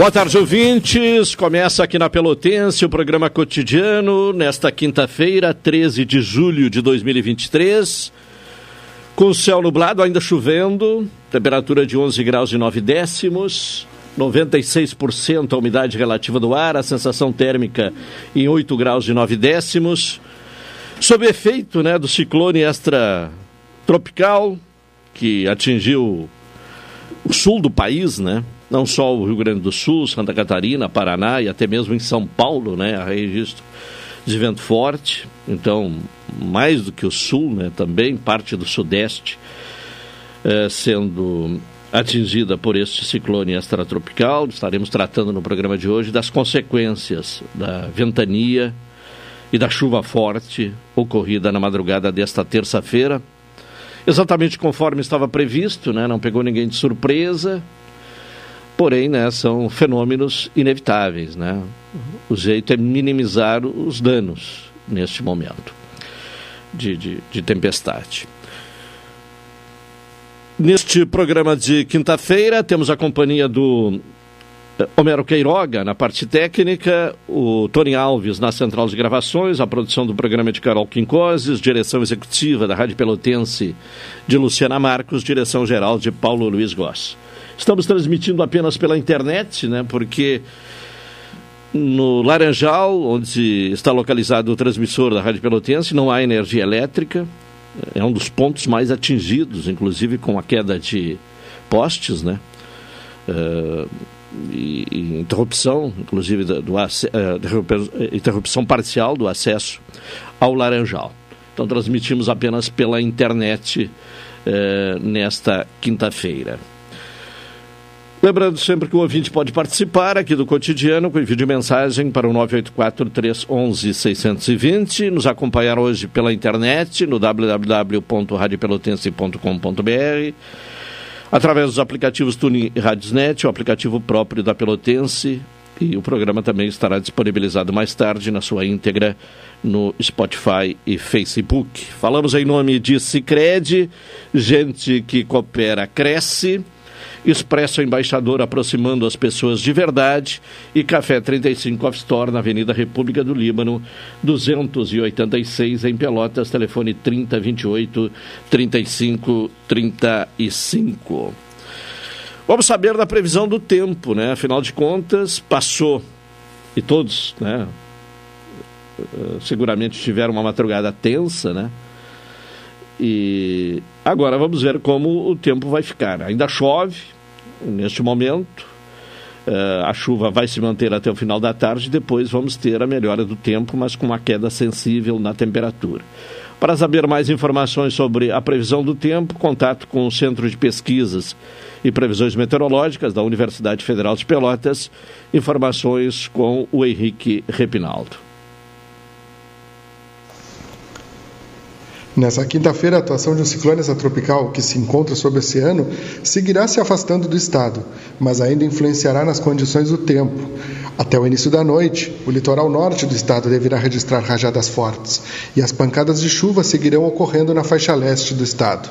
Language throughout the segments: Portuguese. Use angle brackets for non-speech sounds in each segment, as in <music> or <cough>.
Boa tarde, ouvintes. Começa aqui na Pelotense o programa cotidiano, nesta quinta-feira, 13 de julho de 2023. Com céu nublado, ainda chovendo, temperatura de 11 graus e 9 décimos, 96% a umidade relativa do ar, a sensação térmica em 8 graus e 9 décimos. Sob efeito né, do ciclone extratropical que atingiu o sul do país, né? Não só o Rio Grande do Sul, Santa Catarina, Paraná e até mesmo em São Paulo, né, a registro de vento forte. Então, mais do que o sul, né, também parte do sudeste é, sendo atingida por este ciclone extratropical. Estaremos tratando no programa de hoje das consequências da ventania e da chuva forte ocorrida na madrugada desta terça-feira. Exatamente conforme estava previsto, né? não pegou ninguém de surpresa. Porém, né, são fenômenos inevitáveis. Né? O jeito é minimizar os danos neste momento de, de, de tempestade. Neste programa de quinta-feira, temos a companhia do eh, Homero Queiroga na parte técnica, o Tony Alves na central de gravações, a produção do programa de Carol Quincoses, direção executiva da Rádio Pelotense de Luciana Marcos, direção geral de Paulo Luiz Goss. Estamos transmitindo apenas pela internet, né? Porque no Laranjal, onde está localizado o transmissor da Rádio Pelotense, não há energia elétrica. É um dos pontos mais atingidos, inclusive com a queda de postes, né? Uh, e, e, interrupção, inclusive, do, do uh, interrupção parcial do acesso ao Laranjal. Então transmitimos apenas pela internet uh, nesta quinta-feira. Lembrando sempre que o ouvinte pode participar aqui do cotidiano com envio de mensagem para o 984-311-620, nos acompanhar hoje pela internet no www.radiopelotense.com.br, através dos aplicativos Tune e Radiosnet, o aplicativo próprio da Pelotense, e o programa também estará disponibilizado mais tarde na sua íntegra no Spotify e Facebook. Falamos em nome de Cicred, gente que coopera, cresce. Expresso Embaixador aproximando as pessoas de verdade e Café 35 Off Store na Avenida República do Líbano, 286 em Pelotas, telefone 3028 3535. Vamos saber da previsão do tempo, né? Afinal de contas, passou e todos, né? Eh, seguramente tiveram uma madrugada tensa, né? E agora vamos ver como o tempo vai ficar. Ainda chove neste momento. Uh, a chuva vai se manter até o final da tarde, depois vamos ter a melhora do tempo, mas com uma queda sensível na temperatura. Para saber mais informações sobre a previsão do tempo, contato com o Centro de Pesquisas e Previsões Meteorológicas da Universidade Federal de Pelotas. Informações com o Henrique Repinaldo. Nessa quinta-feira, a atuação de um ciclone extratropical que se encontra sob o oceano seguirá se afastando do estado, mas ainda influenciará nas condições do tempo. Até o início da noite, o litoral norte do estado deverá registrar rajadas fortes e as pancadas de chuva seguirão ocorrendo na faixa leste do estado.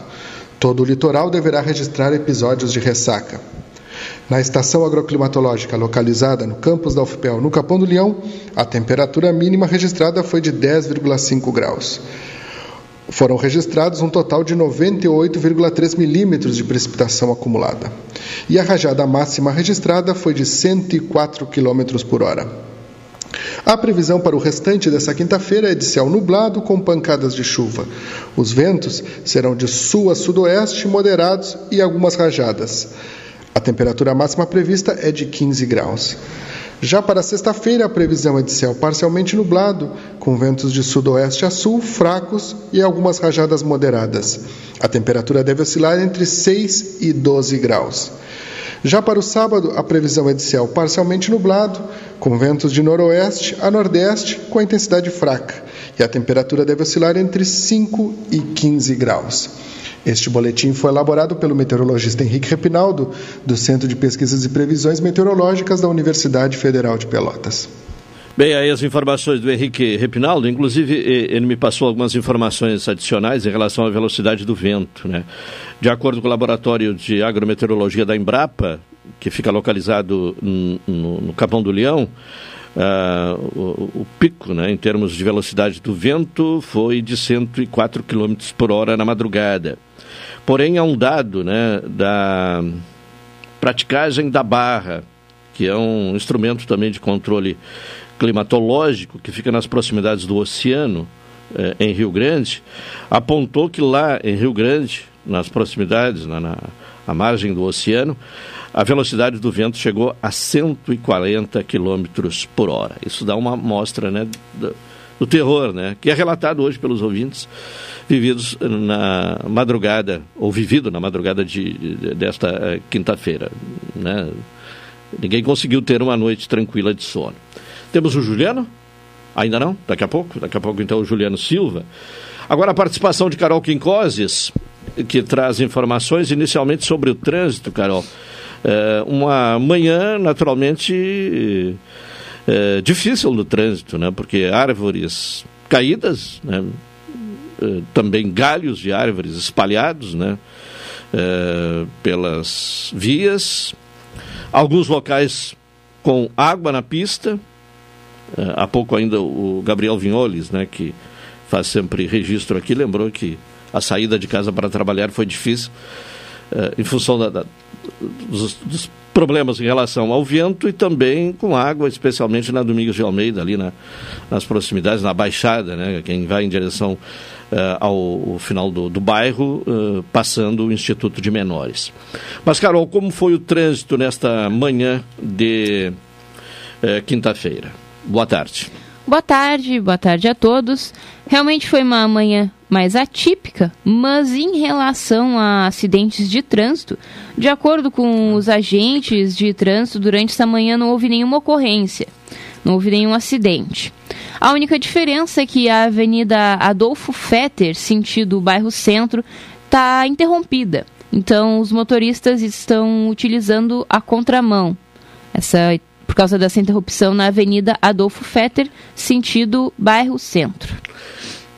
Todo o litoral deverá registrar episódios de ressaca. Na estação agroclimatológica localizada no campus da UFPEL, no Capão do Leão, a temperatura mínima registrada foi de 10,5 graus. Foram registrados um total de 98,3 milímetros de precipitação acumulada. E a rajada máxima registrada foi de 104 km por hora. A previsão para o restante dessa quinta-feira é de céu nublado com pancadas de chuva. Os ventos serão de sul a sudoeste, moderados e algumas rajadas. A temperatura máxima prevista é de 15 graus. Já para sexta-feira, a previsão é de céu parcialmente nublado, com ventos de sudoeste a sul fracos e algumas rajadas moderadas. A temperatura deve oscilar entre 6 e 12 graus. Já para o sábado, a previsão é de céu parcialmente nublado, com ventos de noroeste a nordeste com a intensidade fraca, e a temperatura deve oscilar entre 5 e 15 graus. Este boletim foi elaborado pelo meteorologista Henrique Repinaldo, do Centro de Pesquisas e Previsões Meteorológicas da Universidade Federal de Pelotas. Bem, aí as informações do Henrique Repinaldo, inclusive ele me passou algumas informações adicionais em relação à velocidade do vento. Né? De acordo com o laboratório de agrometeorologia da Embrapa, que fica localizado no, no Capão do Leão, uh, o, o, pico, né, em termos de velocidade do vento, foi de 104 km por hora na madrugada. Porém, há um dado né, da praticagem da barra, que é um instrumento também de controle climatológico que fica nas proximidades do oceano, eh, em Rio Grande, apontou que lá em Rio Grande, nas proximidades, na, na à margem do oceano, a velocidade do vento chegou a 140 km por hora. Isso dá uma amostra né, do terror, né, que é relatado hoje pelos ouvintes vividos na madrugada, ou vivido na madrugada de, de desta uh, quinta-feira. Né? Ninguém conseguiu ter uma noite tranquila de sono. Temos o Juliano? Ainda não? Daqui a pouco? Daqui a pouco, então, o Juliano Silva. Agora, a participação de Carol Quincoses, que traz informações inicialmente sobre o trânsito, Carol. É uma manhã, naturalmente, é, difícil no trânsito, né? porque árvores caídas, né? é, também galhos de árvores espalhados né? É, pelas vias, alguns locais com água na pista. É, há pouco ainda o Gabriel Vinholes, né, que faz sempre registro aqui, lembrou que a saída de casa para trabalhar foi difícil uh, em função da, da, dos, dos, problemas em relação ao vento e também com água, especialmente na Domingos de Almeida, ali na, nas proximidades, na Baixada, né? quem vai em direção uh, ao, ao, final do, do bairro, uh, passando o Instituto de Menores. Mas, Carol, como foi o trânsito nesta manhã de quinta-feira? Boa tarde. Boa tarde, boa tarde a todos. Realmente foi uma manhã mais atípica, mas em relação a acidentes de trânsito, de acordo com os agentes de trânsito, durante essa manhã não houve nenhuma ocorrência, não houve nenhum acidente. A única diferença é que a Avenida Adolfo Fetter, sentido bairro Centro, está interrompida. Então, os motoristas estão utilizando a contramão. Essa por causa dessa interrupção na Avenida Adolfo Fetter, sentido bairro Centro.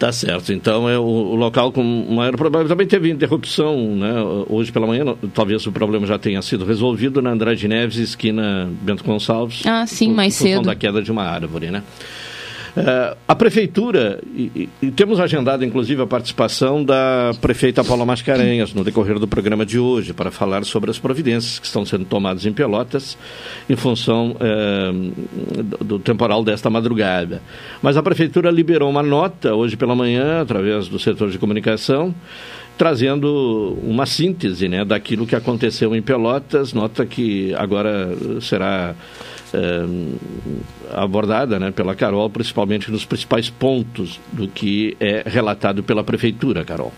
Tá certo. Então é o, o, local com maior problema. Também teve interrupção, né? Hoje pela manhã, talvez o problema já tenha sido resolvido na Andrade Neves, esquina Bento Gonçalves. Ah, sim, por, mais por cedo. da queda de uma árvore, né? Uh, a prefeitura, e, e, temos agendado inclusive a participação da prefeita Paula Mascarenhas no decorrer do programa de hoje, para falar sobre as providências que estão sendo tomadas em Pelotas em função uh, do, temporal desta madrugada. Mas a prefeitura liberou uma nota hoje pela manhã, através do setor de comunicação, trazendo uma síntese né, daquilo que aconteceu em Pelotas, nota que agora será abordada né, pela Carol, principalmente nos principais pontos do que é relatado pela Prefeitura, Carol.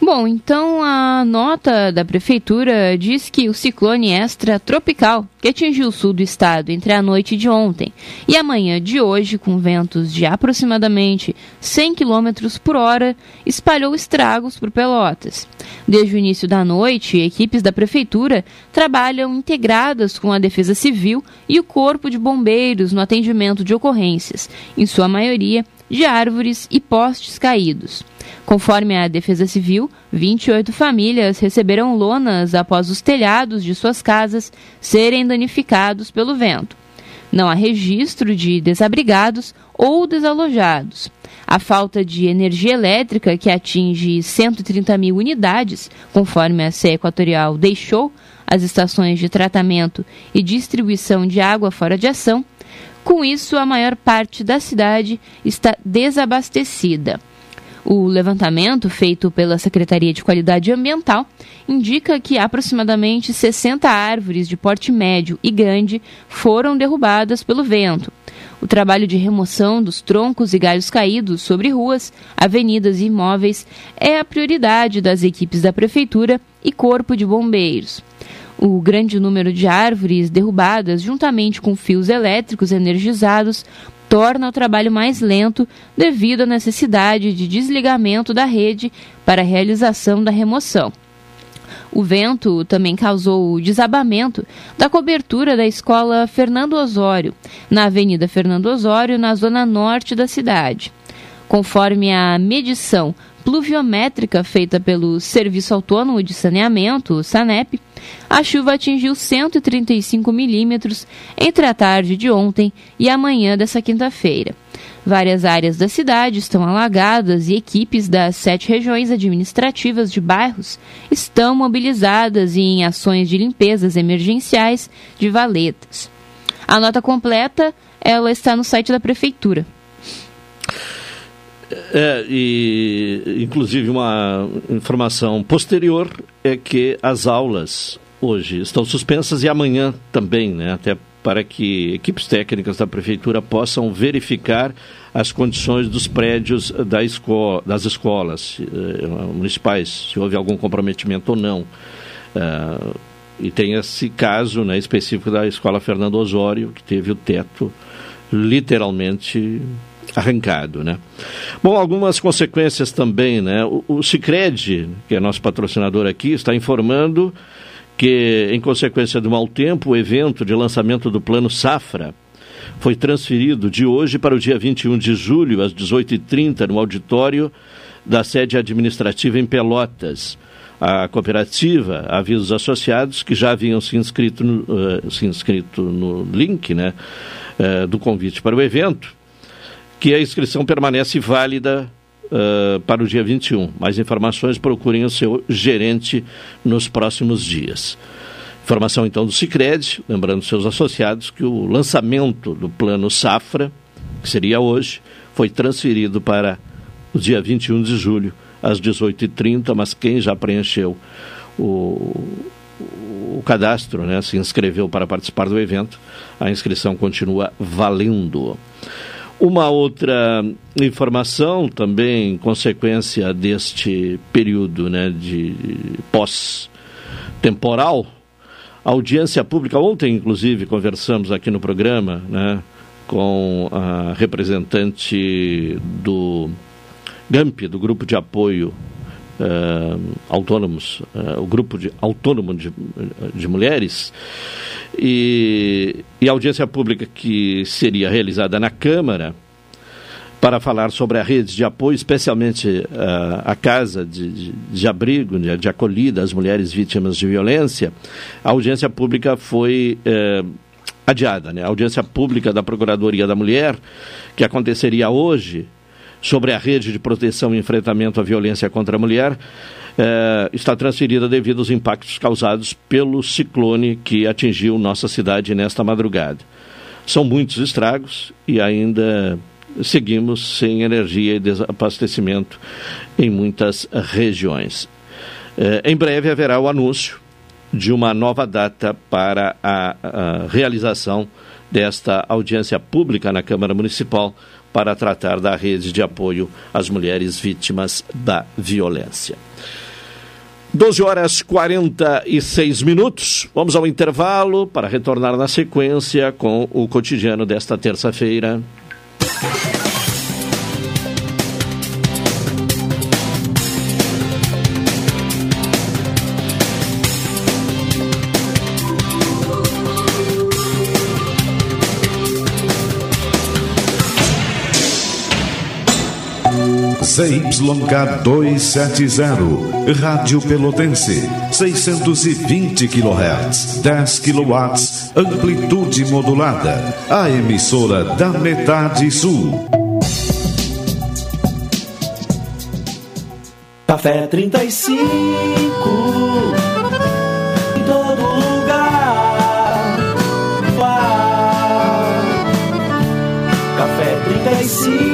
Bom, então a nota da prefeitura diz que o ciclone extratropical que atingiu o sul do estado entre a noite de ontem e a manhã de hoje, com ventos de aproximadamente 100 km por hora, espalhou estragos por Pelotas. Desde o início da noite, equipes da prefeitura trabalham integradas com a Defesa Civil e o Corpo de Bombeiros no atendimento de ocorrências, em sua maioria de árvores e postes caídos. Conforme a Defesa Civil, 28 famílias receberam lonas após os telhados de suas casas serem danificados pelo vento. Não há registro de desabrigados ou desalojados. A falta de energia elétrica, que atinge 130 mil unidades, conforme a CE Equatorial deixou as estações de tratamento e distribuição de água fora de ação, com isso a maior parte da cidade está desabastecida. O levantamento feito pela Secretaria de Qualidade Ambiental indica que aproximadamente 60 árvores de porte médio e grande foram derrubadas pelo vento. O trabalho de remoção dos troncos e galhos caídos sobre ruas, avenidas e imóveis é a prioridade das equipes da Prefeitura e Corpo de Bombeiros. O grande número de árvores derrubadas, juntamente com fios elétricos energizados, torna o trabalho mais lento devido à necessidade de desligamento da rede para a realização da remoção. O vento também causou o desabamento da cobertura da escola Fernando Osório, na Avenida Fernando Osório, na zona norte da cidade. Conforme a medição pluviométrica feita pelo Serviço Autônomo de Saneamento, SANEP, a chuva atingiu 135 milímetros entre a tarde de ontem e a manhã dessa quinta-feira. Várias áreas da cidade estão alagadas e equipes das sete regiões administrativas de bairros estão mobilizadas em ações de limpezas emergenciais de valetas. A nota completa ela está no site da prefeitura. É, e inclusive uma informação posterior é que as aulas hoje estão suspensas e amanhã também, né? Até para que equipes técnicas da prefeitura possam verificar as condições dos prédios da esco das escolas eh, municipais, se houve algum comprometimento ou não. Uh, e tem esse caso né, específico da escola Fernando Osório, que teve o teto literalmente arrancado, né? Bom, algumas consequências também, né? O, o Cicred, que é nosso patrocinador aqui, está informando que, em consequência do mau tempo, o evento de lançamento do Plano Safra foi transferido de hoje para o dia 21 de julho, às 18h30, no auditório da sede administrativa em Pelotas. A cooperativa avisa os associados que já haviam se inscrito no, uh, se inscrito no link né, uh, do convite para o evento que a inscrição permanece válida uh, para o dia 21. Mais informações procurem o seu gerente nos próximos dias. Informação então do Cicred, lembrando seus associados que o lançamento do plano Safra, que seria hoje, foi transferido para o dia 21 de julho, às 18h30, mas quem já preencheu o, o cadastro, né, se inscreveu para participar do evento, a inscrição continua valendo. Uma outra informação também, consequência deste período né, de pós-temporal, audiência pública, ontem inclusive conversamos aqui no programa né, com a representante do GAMP, do Grupo de Apoio uh, Autônomos, uh, o Grupo de, Autônomo de, de Mulheres, e, e a audiência pública que seria realizada na Câmara para falar sobre a rede de apoio, especialmente uh, a casa de, de, de abrigo, de, de, acolhida às mulheres vítimas de violência, a audiência pública foi uh, adiada. Né? A audiência pública da Procuradoria da Mulher, que aconteceria hoje, sobre a rede de proteção e enfrentamento à violência contra a mulher, é, está transferida devido aos impactos causados pelo ciclone que atingiu nossa cidade nesta madrugada. São muitos estragos e ainda seguimos sem energia e desabastecimento em muitas regiões. É, em breve haverá o anúncio de uma nova data para a, a realização desta audiência pública na Câmara Municipal para tratar da rede de apoio às mulheres vítimas da violência. 12 horas 46 minutos. Vamos ao intervalo para retornar na sequência com o cotidiano desta terça-feira. ZYK 270, Rádio Pelotense, 620 kHz, 10 kW, amplitude modulada, a emissora da metade sul. Café 35 em todo lugar. Uau. Café 35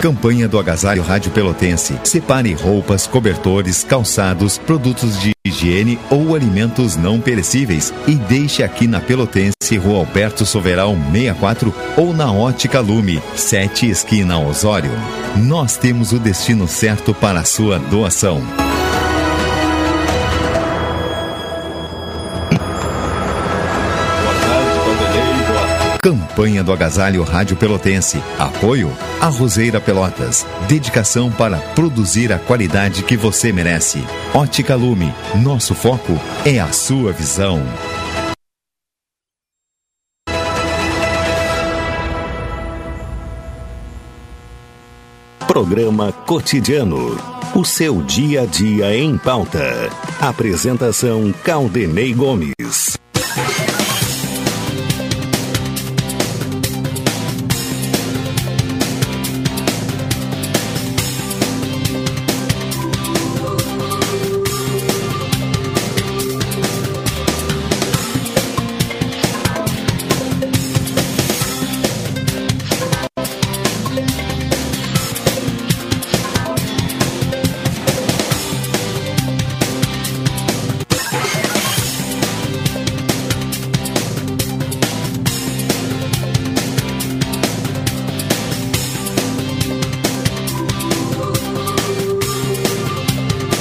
Campanha do Agasalho Rádio Pelotense. Separe roupas, cobertores, calçados, produtos de higiene ou alimentos não perecíveis e deixe aqui na Pelotense, Rua Alberto Soveral 64 ou na Ótica Lume, 7 esquina Osório. Nós temos o destino certo para a sua doação. Campanha do Agasalho Rádio Pelotense. Apoio a Roseira Pelotas. Dedicação para produzir a qualidade que você merece. Ótica Lume. Nosso foco é a sua visão. Programa Cotidiano. O seu dia a dia em pauta. Apresentação Caldenei Gomes.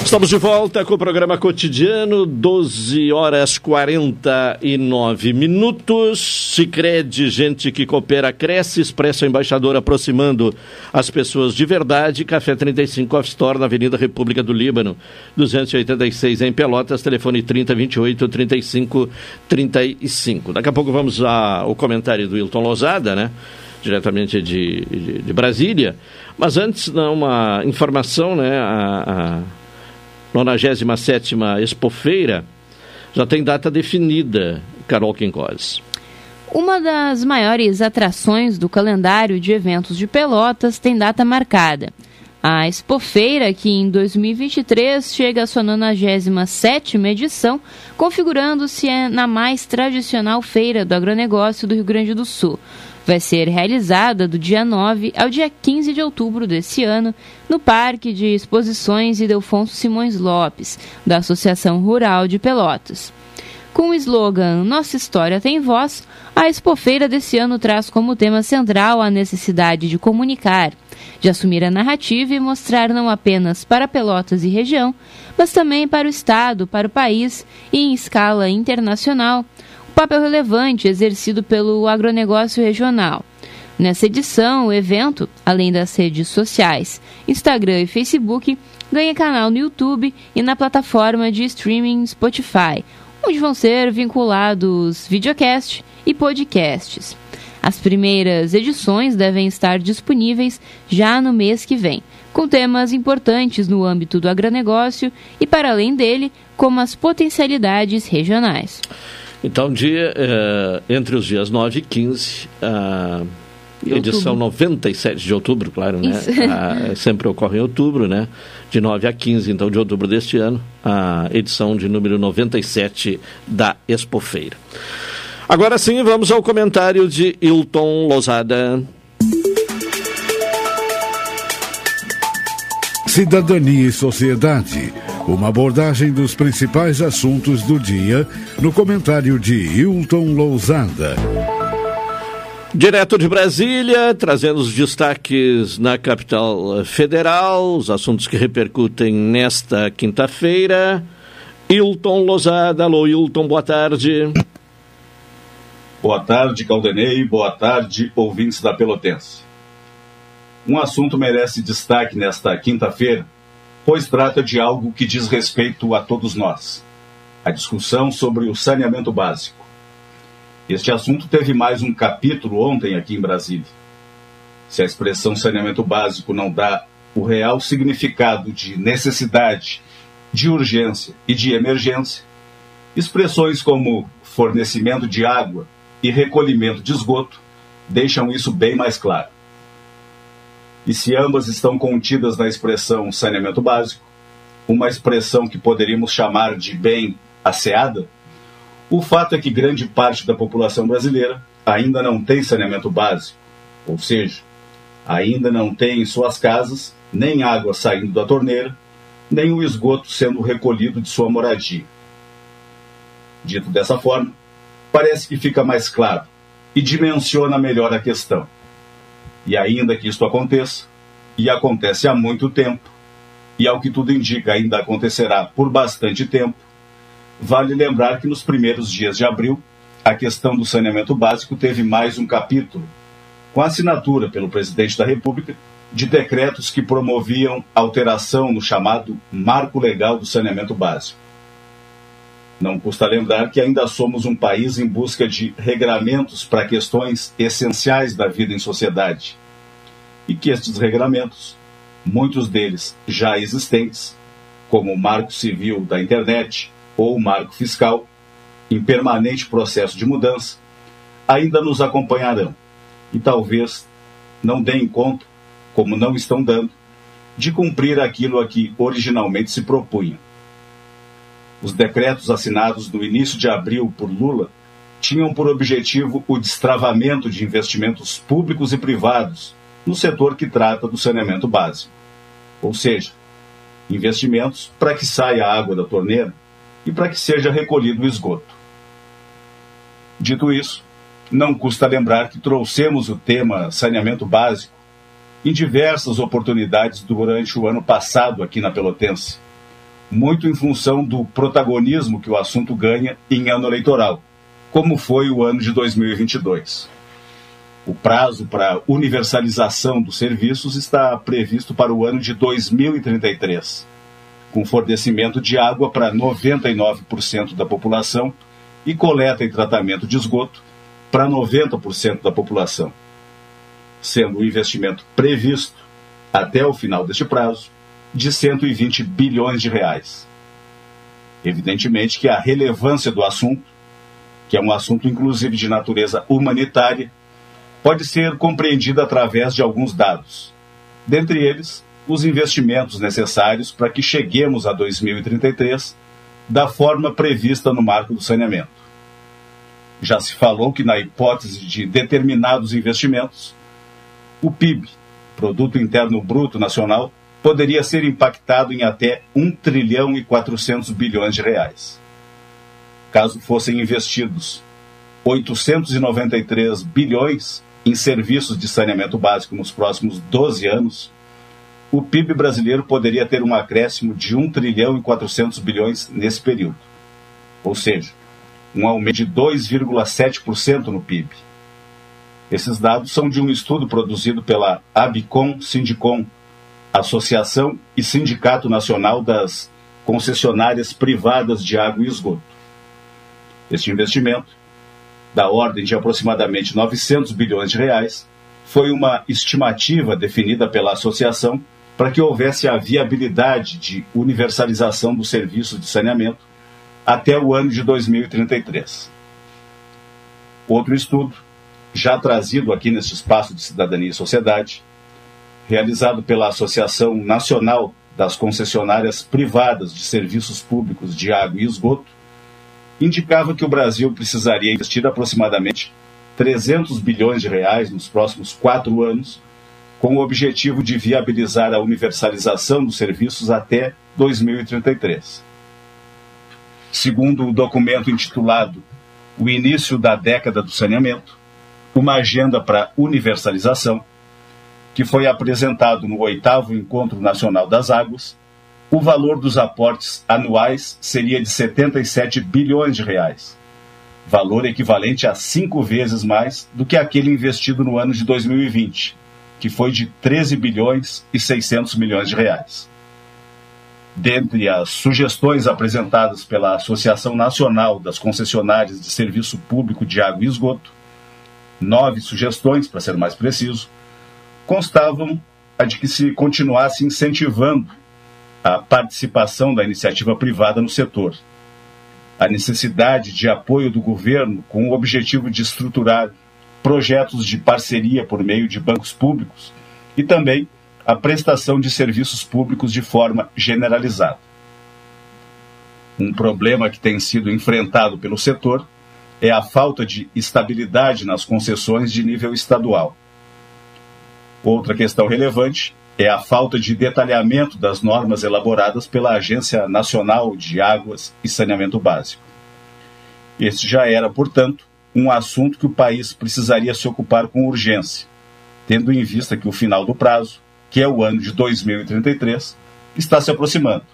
Estamos de volta com o programa cotidiano, 12 horas 49 minutos. Sicredi, gente que coopera, cresce, expressa o embaixador aproximando as pessoas de verdade. Café 35 Off Store na Avenida República do Líbano, 286 em Pelotas, telefone 3028 35 35. Daqui a pouco vamos ao comentário do Hilton Lozada, né? Diretamente de, de, de Brasília. Mas antes, uma informação, né? A, a 97 Expofeira já tem data definida, Carol Quincós. Uma das maiores atrações do calendário de eventos de Pelotas tem data marcada. A Expofeira, que em 2023 chega à sua 97 edição, configurando-se na mais tradicional feira do agronegócio do Rio Grande do Sul vai ser realizada do dia 9 ao dia 15 de outubro desse ano no Parque de Exposições Idelfonso Simões Lopes, da Associação Rural de Pelotas. Com o slogan Nossa História Tem Voz, a expofeira desse ano traz como tema central a necessidade de comunicar, de assumir a narrativa e mostrar não apenas para Pelotas e região, mas também para o Estado, para o país e em escala internacional papel relevante exercido pelo agronegócio regional. Nessa edição, o evento, além das redes sociais, Instagram e Facebook, ganha canal no YouTube e na plataforma de streaming Spotify, onde vão ser vinculados videocast e podcasts. As primeiras edições devem estar disponíveis já no mês que vem, com temas importantes no âmbito do agronegócio e, para além dele, como as potencialidades regionais. Então, dia, eh, entre os dias 9 e 15, a edição outubro. 97 de outubro, claro, né? A, sempre ocorre em outubro, né? De 9 a 15, então, de outubro deste ano, a edição de número 97 da Expofeira. Agora sim, vamos ao comentário de Hilton Lozada. Cidadania e Sociedade. Uma abordagem dos principais assuntos do dia no comentário de Hilton Lousada. Direto de Brasília, trazendo os destaques na capital federal, os assuntos que repercutem nesta quinta-feira. Hilton Lousada. Alô, Hilton, boa tarde. Boa tarde, Caldenei. Boa tarde, ouvintes da Pelotense. Um assunto merece destaque nesta quinta-feira, pois trata de algo que diz respeito a todos nós: a discussão sobre o saneamento básico. Este assunto teve mais um capítulo ontem aqui em Brasília. Se a expressão saneamento básico não dá o real significado de necessidade, de urgência e de emergência, expressões como fornecimento de água e recolhimento de esgoto deixam isso bem mais claro e se ambas estão contidas na expressão saneamento básico, uma expressão que poderíamos chamar de bem asseada, o fato é que grande parte da população brasileira ainda não tem saneamento básico, ou seja, ainda não tem em suas casas nem água saindo da torneira, nem o esgoto sendo recolhido de sua moradia. Dito dessa forma, parece que fica mais claro e dimensiona melhor a questão. E ainda que isto aconteça, e acontece há muito tempo, e ao que tudo indica ainda acontecerá por bastante tempo, vale lembrar que nos primeiros dias de abril, a questão do saneamento básico teve mais um capítulo, com assinatura pelo presidente da República de decretos que promoviam alteração no chamado Marco Legal do Saneamento Básico. Não custa lembrar que ainda somos um país em busca de regramentos para questões essenciais da vida em sociedade. E que estes regramentos, muitos deles já existentes, como o Marco Civil da Internet ou o Marco Fiscal, em permanente processo de mudança, ainda nos acompanharão e talvez não deem conta, como não estão dando, de cumprir aquilo a que originalmente se propunham os decretos assinados no início de abril por Lula tinham por objetivo o destravamento de investimentos públicos e privados no setor que trata do saneamento básico. Ou seja, investimentos para que saia a água da torneira e para que seja recolhido o esgoto. Dito isso, não custa lembrar que trouxemos o tema saneamento básico em diversas oportunidades durante o ano passado aqui na Pelotense muito em função do protagonismo que o assunto ganha em ano eleitoral, como foi o ano de 2022. O prazo para universalização dos serviços está previsto para o ano de 2033, com fornecimento de água para 99% da população e coleta e tratamento de esgoto para 90% da população, sendo o investimento previsto até o final deste prazo de 120 bilhões de reais. Evidentemente que a relevância do assunto, que é um assunto inclusive de natureza humanitária, pode ser compreendida através de alguns dados. Dentre eles, os investimentos necessários para que cheguemos a 2033 da forma prevista no marco do saneamento. Já se falou que, na hipótese de determinados investimentos, o PIB, Produto Interno Bruto Nacional, poderia ser impactado em até 1 trilhão e 400 bilhões de reais. Caso fossem investidos 893 bilhões em serviços de saneamento básico nos próximos 12 anos, o PIB brasileiro poderia ter um acréscimo de 1 trilhão e 400 bilhões nesse período. Ou seja, um aumento de 2,7% no PIB. Esses dados são de um estudo produzido pela Abicom Sindicom, Associação e Sindicato Nacional das Concessionárias Privadas de Água e Esgoto. Este investimento, da ordem de aproximadamente 900 bilhões de reais, foi uma estimativa definida pela associação para que houvesse a viabilidade de universalização do serviço de saneamento até o ano de 2033. Outro estudo, já trazido aqui neste espaço de cidadania e sociedade, realizado pela Associação Nacional das Concessionárias Privadas de Serviços Públicos de Água e Esgoto, indicava que o Brasil precisaria investir aproximadamente 300 bilhões de reais nos próximos quatro anos com o objetivo de viabilizar a universalização dos serviços até 2033. Segundo o documento intitulado O Início da Década do Saneamento, uma agenda para universalização, que foi apresentado no oitavo Encontro Nacional das Águas, o valor dos aportes anuais seria de 77 bilhões de reais, valor equivalente a cinco vezes mais do que aquele investido no ano de 2020, que foi de 13 bilhões e 600 milhões de reais. Dentre as sugestões apresentadas pela Associação Nacional das Concessionárias de Serviço Público de Água e Esgoto, nove sugestões, para ser mais preciso, constavam a de que se continuasse incentivando a participação da iniciativa privada no setor, a necessidade de apoio do governo com o objetivo de estruturar projetos de parceria por meio de bancos públicos e também a prestação de serviços públicos de forma generalizada. Um problema que tem sido enfrentado pelo setor é a falta de estabilidade nas concessões de nível estadual. Outra questão relevante é a falta de detalhamento das normas elaboradas pela Agência Nacional de Águas e Saneamento Básico. Este já era, portanto, um assunto que o país precisaria se ocupar com urgência, tendo em vista que o final do prazo que é o ano de 2033, está se aproximando.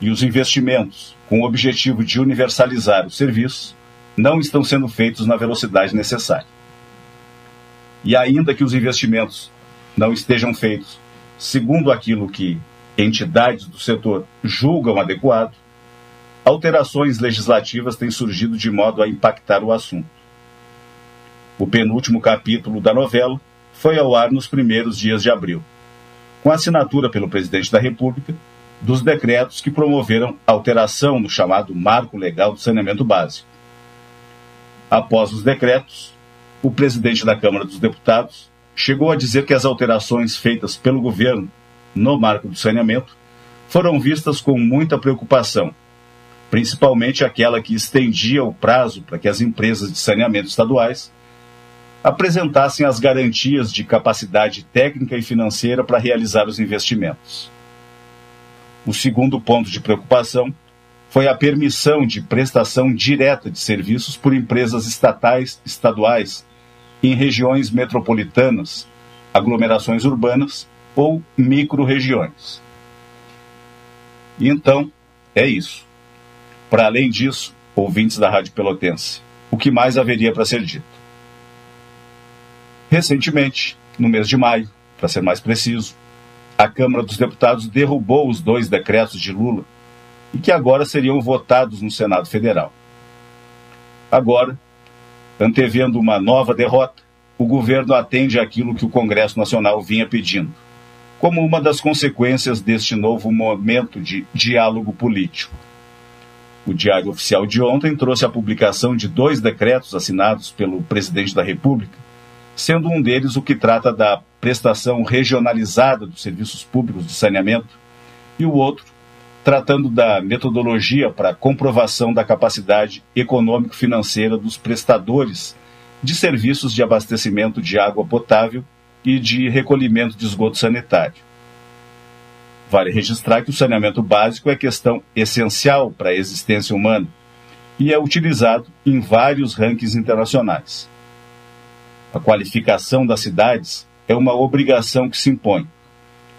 E os investimentos, com o objetivo de universalizar os serviços, não estão sendo feitos na velocidade necessária. E ainda que os investimentos não estejam feitos segundo aquilo que entidades do setor julgam adequado, alterações legislativas têm surgido de modo a impactar o assunto. O penúltimo capítulo da novela foi ao ar nos primeiros dias de abril com assinatura pelo presidente da República dos decretos que promoveram alteração no chamado Marco Legal do Saneamento Básico. Após os decretos, o presidente da Câmara dos Deputados chegou a dizer que as alterações feitas pelo governo no marco do saneamento foram vistas com muita preocupação, principalmente aquela que estendia o prazo para que as empresas de saneamento estaduais apresentassem as garantias de capacidade técnica e financeira para realizar os investimentos. O segundo ponto de preocupação foi a permissão de prestação direta de serviços por empresas estatais, estaduais, em regiões metropolitanas, aglomerações urbanas ou micro-regiões. Então, é isso. Para além disso, ouvintes da Rádio Pelotense, o que mais haveria para ser dito? Recentemente, no mês de maio, para ser mais preciso, a Câmara dos Deputados derrubou os dois decretos de Lula e que agora seriam votados no Senado Federal. Agora, antevendo uma nova derrota, o governo atende àquilo que o Congresso Nacional vinha pedindo, como uma das consequências deste novo momento de diálogo político. O Diário Oficial de ontem trouxe a publicação de dois decretos assinados pelo presidente da República sendo um deles o que trata da prestação regionalizada dos serviços públicos de saneamento, e o outro tratando da metodologia para comprovação da capacidade econômico-financeira dos prestadores de serviços de abastecimento de água potável e de recolhimento de esgoto sanitário. Vale registrar que o saneamento básico é questão essencial para a existência humana e é utilizado em vários rankings internacionais. A qualificação das cidades é uma obrigação que se impõe,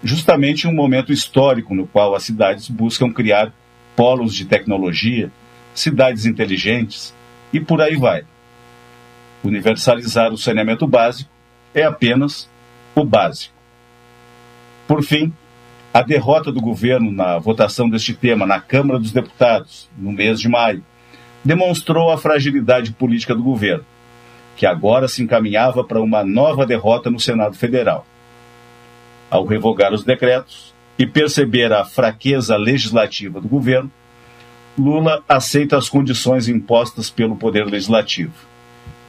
justamente em um momento histórico no qual as cidades buscam criar polos de tecnologia, cidades inteligentes e por aí vai. Universalizar o saneamento básico é apenas o básico. Por fim, a derrota do governo na votação deste tema na Câmara dos Deputados, no mês de maio, demonstrou a fragilidade política do governo que agora se encaminhava para uma nova derrota no Senado Federal. Ao revogar os decretos e perceber a fraqueza legislativa do governo, Lula aceita as condições impostas pelo Poder Legislativo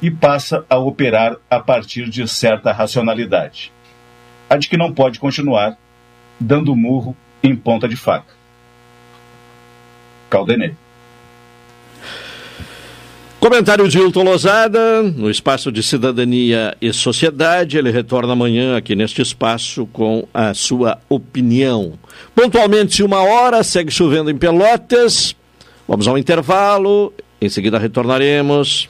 e passa a operar a partir de certa racionalidade. A de que não pode continuar dando murro em ponta de faca. Caldenei. Comentário de Hilton Lozada, no espaço de Cidadania e Sociedade. Ele retorna amanhã aqui neste espaço com a sua opinião. Pontualmente, uma hora, segue chovendo em Pelotas. Vamos ao intervalo, em seguida retornaremos.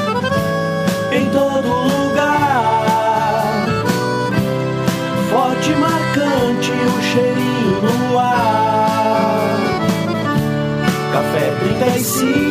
Café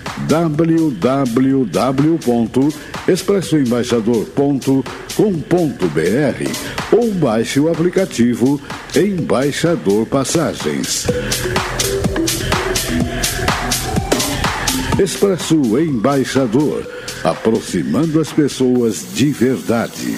www.expressoembaixador.com.br ou baixe o aplicativo Embaixador Passagens. Expresso Embaixador, aproximando as pessoas de verdade.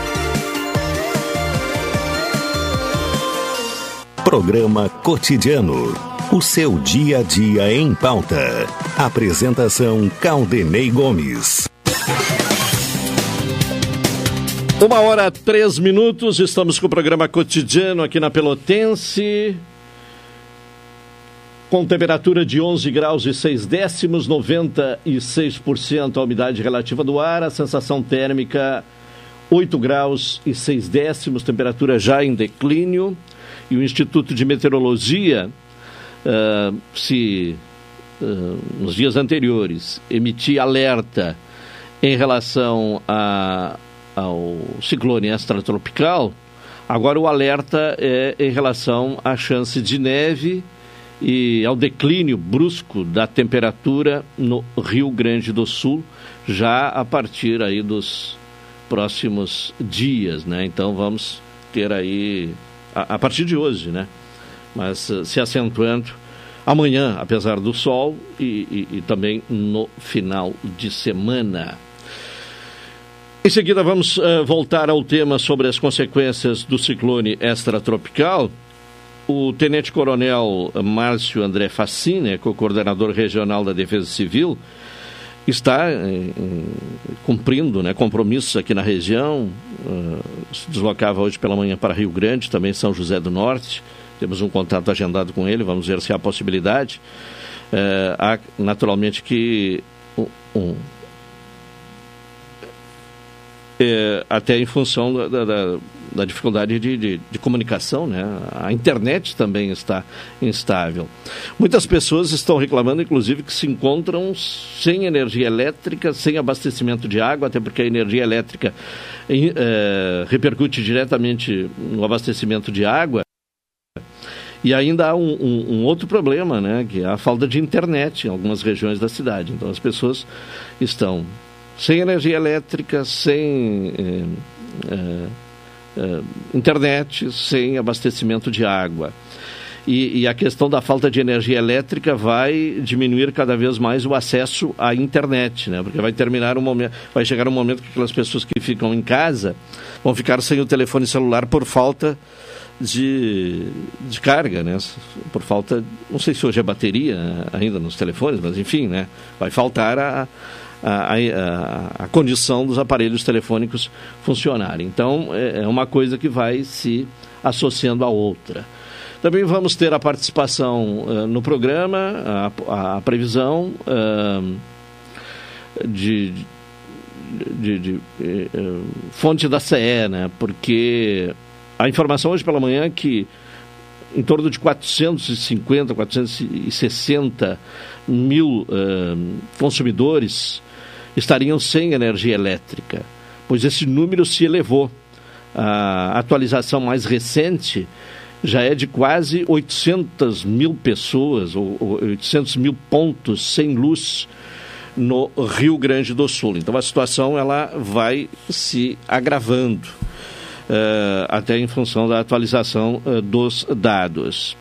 Programa Cotidiano. O seu dia a dia em pauta. Apresentação Caldenei Gomes. Uma hora, três minutos, estamos com o programa cotidiano aqui na Pelotense. Com temperatura de 11 graus e 6 décimos, 96% a umidade relativa do ar, a sensação térmica 8 graus e 6 décimos, temperatura já em declínio e o Instituto de Meteorologia, uh, se uh, nos dias anteriores emitia alerta em relação a, ao ciclone extratropical, agora o alerta é em relação à chance de neve e ao declínio brusco da temperatura no Rio Grande do Sul, já a partir aí dos próximos dias, né? Então vamos ter aí a, a partir de hoje, né? Mas uh, se acentuando amanhã, apesar do sol, e, e, e, também no final de semana. Em seguida, vamos uh, voltar ao tema sobre as consequências do ciclone extratropical. O tenente-coronel Márcio André Facine, que é o coordenador regional da Defesa Civil, está em, em, cumprindo né, compromissos aqui na região. Uh, se deslocava hoje pela manhã para Rio Grande, também São José do Norte. Temos um contato agendado com ele, vamos ver se há possibilidade. Há, naturalmente, que um, é, até em função da, da dificuldade de, de, de, comunicação, né? A internet também está instável. Muitas pessoas estão reclamando, inclusive, que se encontram sem energia elétrica, sem abastecimento de água, até porque a energia elétrica é, repercute diretamente no abastecimento de água. E ainda há um, um, um, outro problema, né, que é a falta de internet em algumas regiões da cidade. Então as pessoas estão sem energia elétrica, sem eh, eh, eh, internet, sem abastecimento de água. E, e, a questão da falta de energia elétrica vai diminuir cada vez mais o acesso à internet, né? Porque vai terminar um momento, vai chegar um momento que aquelas pessoas que ficam em casa vão ficar sem o telefone celular por falta de, de carga, né? Por falta, não sei se hoje é bateria ainda nos telefones, mas enfim, né? Vai faltar a, a, a, a condição dos aparelhos telefônicos funcionarem. Então, é, é uma coisa que vai se associando à outra. Também vamos ter a participação uh, no programa, a, a previsão uh, de, de, de, de uh, fonte da CE, né? porque a informação hoje pela manhã é que em torno de 450, 460 mil consumidores estariam sem energia elétrica, pois esse número se elevou. A atualização mais recente já é de quase 800 mil pessoas, ou 800 mil pontos sem luz no Rio Grande do Sul. Então a situação ela vai se agravando, uh, até em função da atualização uh, dos dados.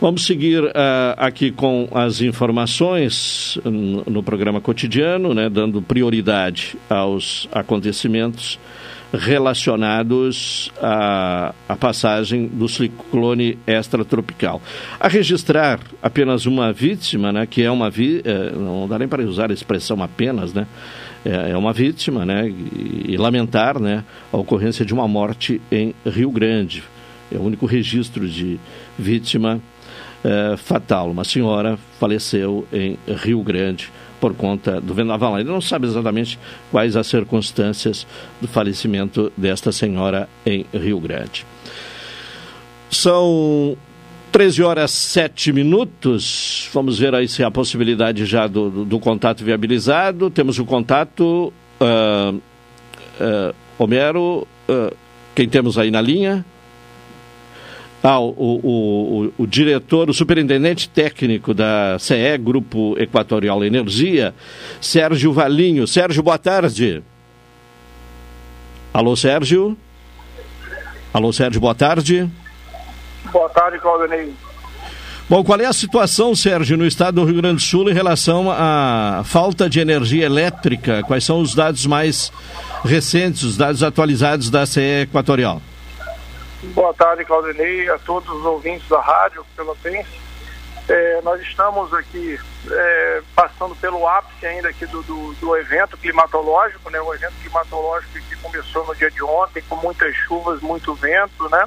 Vamos seguir uh, aqui com as informações no, no programa cotidiano, né, dando prioridade aos acontecimentos relacionados à, à passagem do ciclone extratropical. A registrar apenas uma vítima, né, que é uma vi é, não dá nem para usar a expressão apenas, né, é, é uma vítima, né, e, e, lamentar, né, a ocorrência de uma morte em Rio Grande. É o único registro de vítima é, fatal. Uma senhora faleceu em Rio Grande por conta do vendaval. Ainda não sabe exatamente quais as circunstâncias do falecimento desta senhora em Rio Grande. São 13 horas 7 minutos. Vamos ver aí se há possibilidade já do, do, do contato viabilizado. Temos o contato. Uh, uh, Homero, uh, quem temos aí na linha? Ah, o, o, o, o, diretor, o superintendente técnico da CE, Grupo Equatorial Energia, Sérgio Valinho. Sérgio, boa tarde. Alô, Sérgio? Alô, Sérgio, boa tarde. Boa tarde, Claudinei. Bom, qual é a situação, Sérgio, no estado do Rio Grande do Sul em relação à falta de energia elétrica? Quais são os dados mais recentes, os dados atualizados da CE Equatorial? Boa tarde, Claudinei, a todos os ouvintes da rádio Pelotense. É, nós estamos aqui é, passando pelo ápice ainda aqui do, do, do, evento climatológico, né? O evento climatológico que começou no dia de ontem com muitas chuvas, muito vento, né?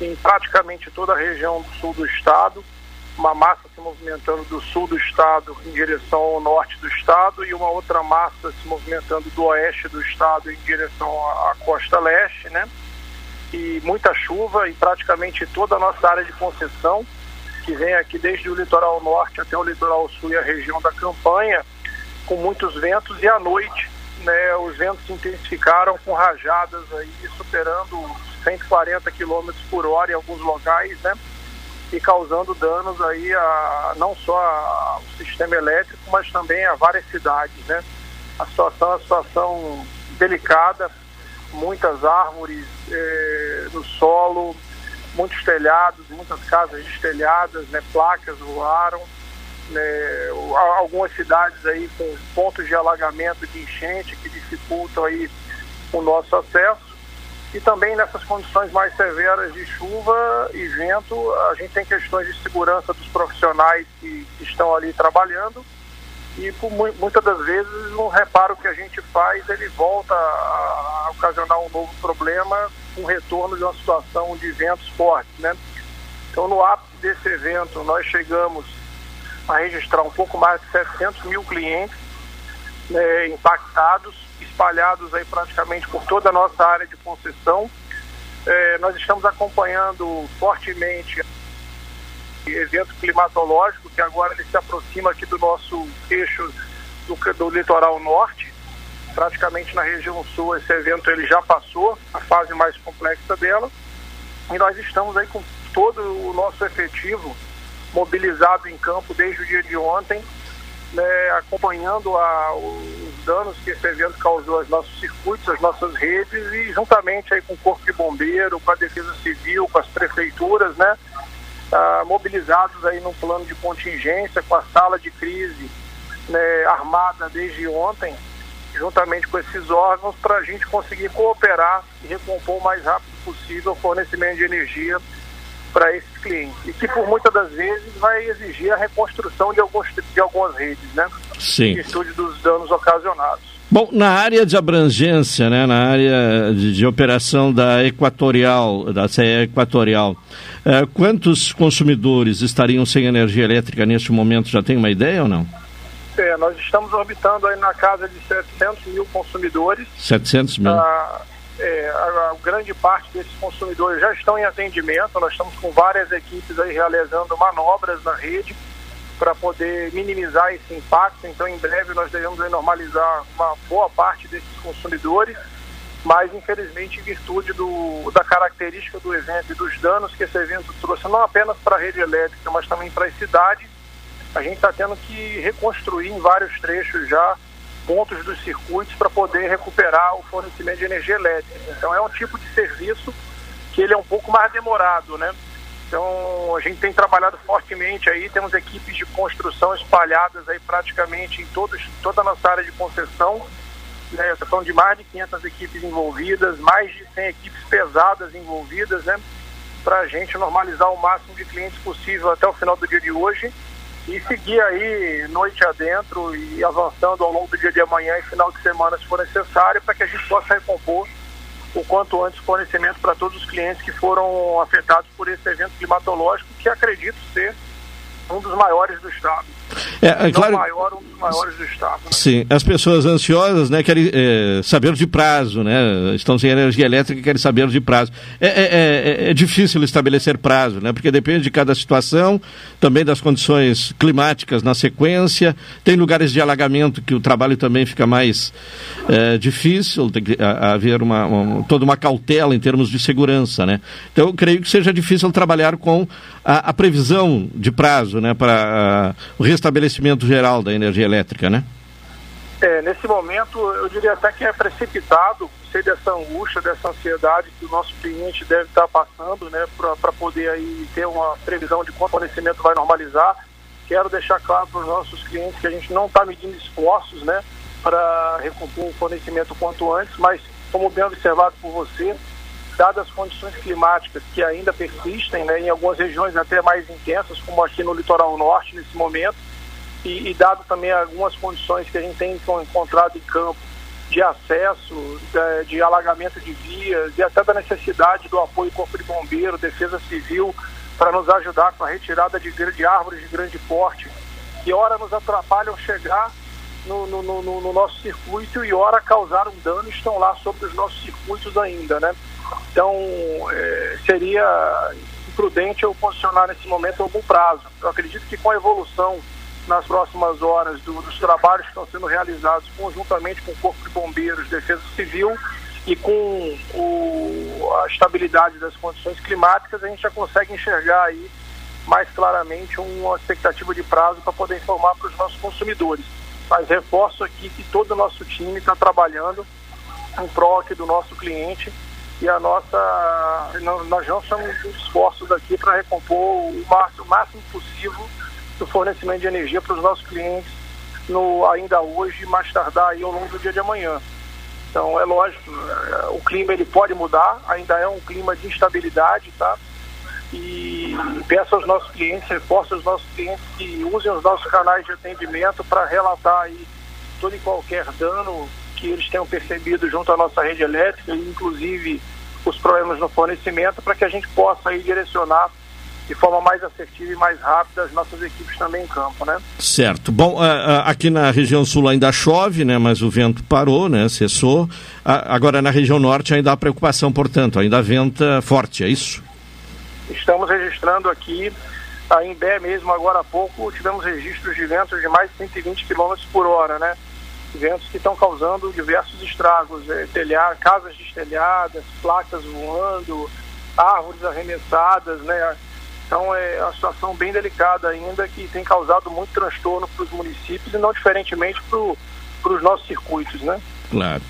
Em praticamente toda a região do sul do estado, uma massa se movimentando do sul do estado em direção ao norte do estado e uma outra massa se movimentando do oeste do estado em direção à, costa leste, né? E muita chuva em praticamente toda a nossa área de concessão, que vem aqui desde o litoral norte até o litoral sul e a região da campanha, com muitos ventos e à noite né, os ventos se intensificaram com rajadas aí superando 140 km por hora em alguns locais, né? E causando danos aí a, não só ao sistema elétrico, mas também a várias cidades, né? A situação é uma situação delicada, muitas árvores eh, no solo, muitos telhados, muitas casas destelhadas, né, placas voaram, né, algumas cidades aí com pontos de alagamento de enchente que dificultam aí o nosso acesso. E também nessas condições mais severas de chuva e vento, a gente tem questões de segurança dos profissionais que, que estão ali trabalhando e por, muitas das vezes um reparo que a gente faz ele volta a, a ocasionar um novo problema com um retorno de uma situação de ventos fortes, né? Então no ápice desse evento nós chegamos a registrar um pouco mais de 700 mil clientes né, impactados, espalhados aí praticamente por toda a nossa área de concessão. É, nós estamos acompanhando fortemente evento climatológico, que agora ele se aproxima aqui do nosso eixo do, do litoral norte. Praticamente na região sul esse evento ele já passou, a fase mais complexa dela. E nós estamos aí com todo o nosso efetivo mobilizado em campo desde o dia de ontem, né, acompanhando a, os danos que esse evento causou aos nossos circuitos, às nossas redes e juntamente aí com o Corpo de Bombeiro, com a Defesa Civil, com as prefeituras, né, ah, mobilizados aí num plano de contingência com a sala de crise né, armada desde ontem, juntamente com esses órgãos, para a gente conseguir cooperar e recompor o mais rápido possível o fornecimento de energia para esses clientes. E que por muitas das vezes vai exigir a reconstrução de, alguns, de algumas redes, né? Sim. Em virtude dos danos ocasionados. Bom, na área de abrangência, né, na área de, de operação da Equatorial, da CE Equatorial, eh, quantos consumidores estariam sem energia elétrica neste momento? Já tem uma ideia ou não? É, nós estamos orbitando aí na casa de 700 mil consumidores. 700 mil. Ah, é, a, a, grande parte desses consumidores já estão em atendimento. Nós estamos com várias equipes aí realizando manobras na rede para poder minimizar esse impacto. Então, em breve, nós devemos normalizar uma boa parte desses consumidores, mas, infelizmente, em virtude do, da característica do evento e dos danos que esse evento trouxe, não apenas para a rede elétrica, mas também para as cidades, a gente está tendo que reconstruir em vários trechos já pontos dos circuitos para poder recuperar o fornecimento de energia elétrica. Então, é um tipo de serviço que ele é um pouco mais demorado, né? Então, a gente tem trabalhado fortemente aí, temos equipes de construção espalhadas aí praticamente em todos, toda a nossa área de concessão. Né? Falando de mais de 500 equipes envolvidas, mais de 100 equipes pesadas envolvidas, né? Para a gente normalizar o máximo de clientes possível até o final do dia de hoje e seguir aí noite adentro e avançando ao longo do dia de amanhã e final de semana, se for necessário, para que a gente possa recompor o quanto antes fornecimento para todos os clientes que foram afetados por esse evento climatológico, que acredito ser um dos maiores do estado. É, é claro. maior, um dos maiores do estado. Né? Sim, as pessoas ansiosas, né, querem é, saber de prazo, né, estão sem energia elétrica e querem saber de prazo. É, é, é, é, difícil estabelecer prazo, né, porque depende de cada situação, também das condições climáticas na sequência. Tem lugares de alagamento que o trabalho também fica mais é, difícil, tem que haver uma, uma, toda uma cautela em termos de segurança, né. Então, eu creio que seja difícil trabalhar com a, a previsão de prazo, né, para o restabelecimento geral da energia elétrica, né? É, nesse momento, eu diria até que é precipitado, sei dessa angústia, dessa ansiedade que o nosso cliente deve estar passando, né, para poder aí ter uma previsão de quando o fornecimento vai normalizar. Quero deixar claro para os nossos clientes que a gente não está medindo esforços, né, para recompor o fornecimento quanto antes, mas como bem observado por você, dadas as condições climáticas que ainda persistem, né, em algumas regiões até mais intensas, como aqui no litoral norte nesse momento, e, e dado também algumas condições que a gente tem encontrado em campo de acesso, de, de, alagamento de vias e até da necessidade do apoio Corpo de Bombeiro, Defesa Civil, para nos ajudar com a retirada de, de árvores de grande porte, que ora nos atrapalham chegar no, no, no, no nosso circuito e ora causaram dano estão lá sobre os nossos circuitos ainda, né? Então, é, seria imprudente eu posicionar nesse momento algum prazo. Eu acredito que com a evolução nas próximas horas do, dos trabalhos que estão sendo realizados conjuntamente com o Corpo de Bombeiros, Defesa Civil e com o, a estabilidade das condições climáticas, a gente já consegue enxergar aí mais claramente uma expectativa de prazo para poder informar para os nossos consumidores. Mas reforço aqui que todo o nosso time está trabalhando em prol aqui do nosso cliente e a nossa nós não estamos esforços aqui para recompor o máximo, o máximo possível do fornecimento de energia para os nossos clientes no ainda hoje mais tardar aí ao longo do dia de amanhã. Então é lógico, é, o clima ele pode mudar, ainda é um clima de instabilidade, tá? E peço aos nossos clientes, reforço aos nossos clientes que usem os nossos canais de atendimento para relatar aí todo e qualquer dano que eles tenham percebido junto à nossa rede elétrica, inclusive os problemas no fornecimento, para que a gente possa aí direcionar de forma mais assertiva e mais rápida as nossas equipes também em campo, né? Certo. Bom, aqui na região sul ainda chove, né? Mas o vento parou, né? Cessou. Agora na região norte ainda há preocupação, portanto, ainda venta forte, é isso? Estamos registrando aqui, a Imbé mesmo agora há pouco, tivemos registros de ventos de mais de 120 km por hora, né? ventos que estão causando diversos estragos, é, telhar, casas destelhadas, placas voando, árvores arremessadas, né? Então é uma situação bem delicada ainda que tem causado muito transtorno para os municípios e não diferentemente para os nossos circuitos, né? Claro.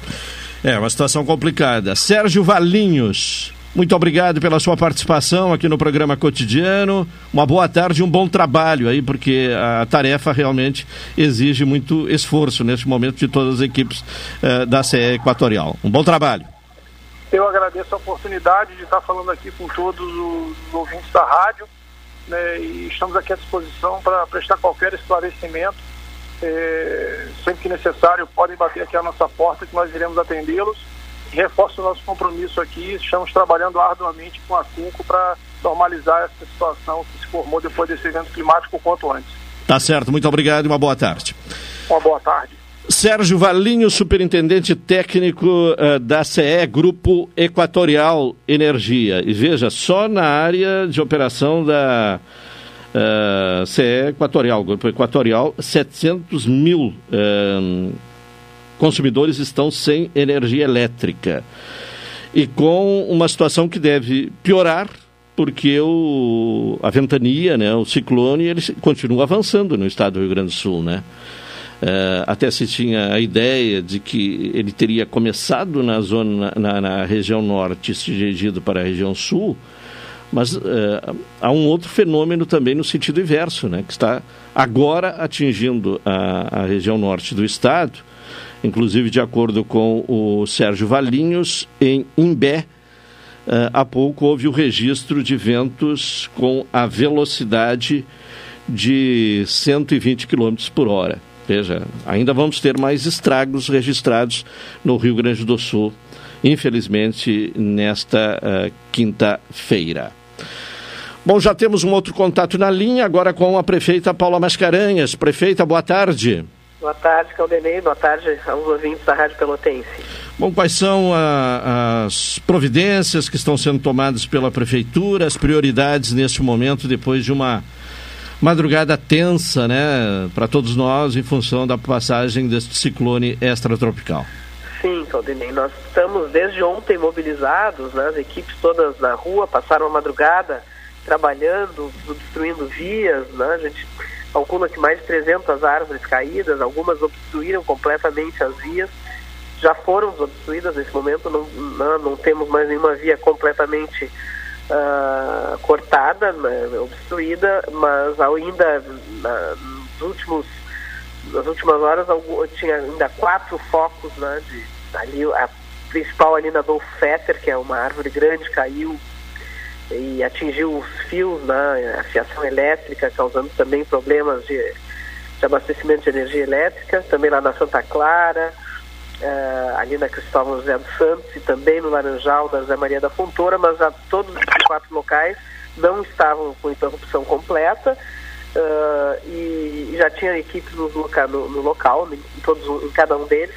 É uma situação complicada. Sérgio Valinhos, Muito obrigado pela sua participação aqui no programa cotidiano. Uma boa tarde e um bom trabalho aí, porque a tarefa realmente exige muito esforço neste momento de todas as equipes uh, da CE Equatorial. Um bom trabalho. Eu agradeço a oportunidade de estar falando aqui com todos os ouvintes da rádio né, e estamos aqui à disposição para prestar qualquer esclarecimento. É, sempre que necessário, podem bater aqui a nossa porta que nós iremos atendê-los reforço o nosso compromisso aqui. Estamos trabalhando arduamente com a CUNCO para normalizar essa situação que se formou depois desse evento climático o quanto antes. Tá certo, muito obrigado e uma boa tarde. Uma boa tarde. Sérgio Valinho, superintendente técnico uh, da CE Grupo Equatorial Energia. E veja, só na área de operação da uh, CE Equatorial, Grupo Equatorial, 700 mil uh, consumidores estão sem energia elétrica. E com uma situação que deve piorar, porque o, a ventania, né, o ciclone, ele continua avançando no estado do Rio Grande do Sul, né? Uh, até se tinha a ideia de que ele teria começado na zona na, na região norte e se dirigido para a região sul, mas uh, há um outro fenômeno também no sentido inverso, né, que está agora atingindo a, a região norte do estado, Inclusive, de acordo com o Sérgio Valinhos, em Imbé, uh, há pouco houve o registro de ventos com a velocidade de 120 km por hora. Veja, ainda vamos ter mais estragos registrados no Rio Grande do Sul, infelizmente, nesta uh, quinta-feira. Bom, já temos um outro contato na linha, agora com a prefeita Paula Mascarenhas. Prefeita, boa tarde. Boa tarde, Caldenei. Boa tarde aos ouvintes da Rádio Pelotense. Bom, quais são a, as providências que estão sendo tomadas pela Prefeitura, as prioridades neste momento, depois de uma madrugada tensa, né, para todos nós, em função da passagem deste ciclone extratropical? Sim, Caldenei. Nós estamos desde ontem mobilizados, né, as equipes todas na rua passaram a madrugada trabalhando, destruindo vias, né, a gente calcula que mais de 300 árvores caídas, algumas obstruíram completamente as vias, já foram obstruídas nesse momento, não, não, não temos mais nenhuma via completamente uh, cortada, né, obstruída, mas ainda na, nos últimos, nas últimas horas tinha ainda quatro focos, né, de, ali, a principal ali na Dolph Fetter, que é uma árvore grande, caiu e atingiu os fios na né, fiação elétrica, causando também problemas de, de, abastecimento de energia elétrica, também lá na Santa Clara, uh, ali na Cristóvão José dos Santos e também no Laranjal da José Maria da Fontoura, mas a todos os quatro locais não estavam com interrupção completa uh, e, e, já tinha equipes no, no, no local, em, todos, em cada um deles,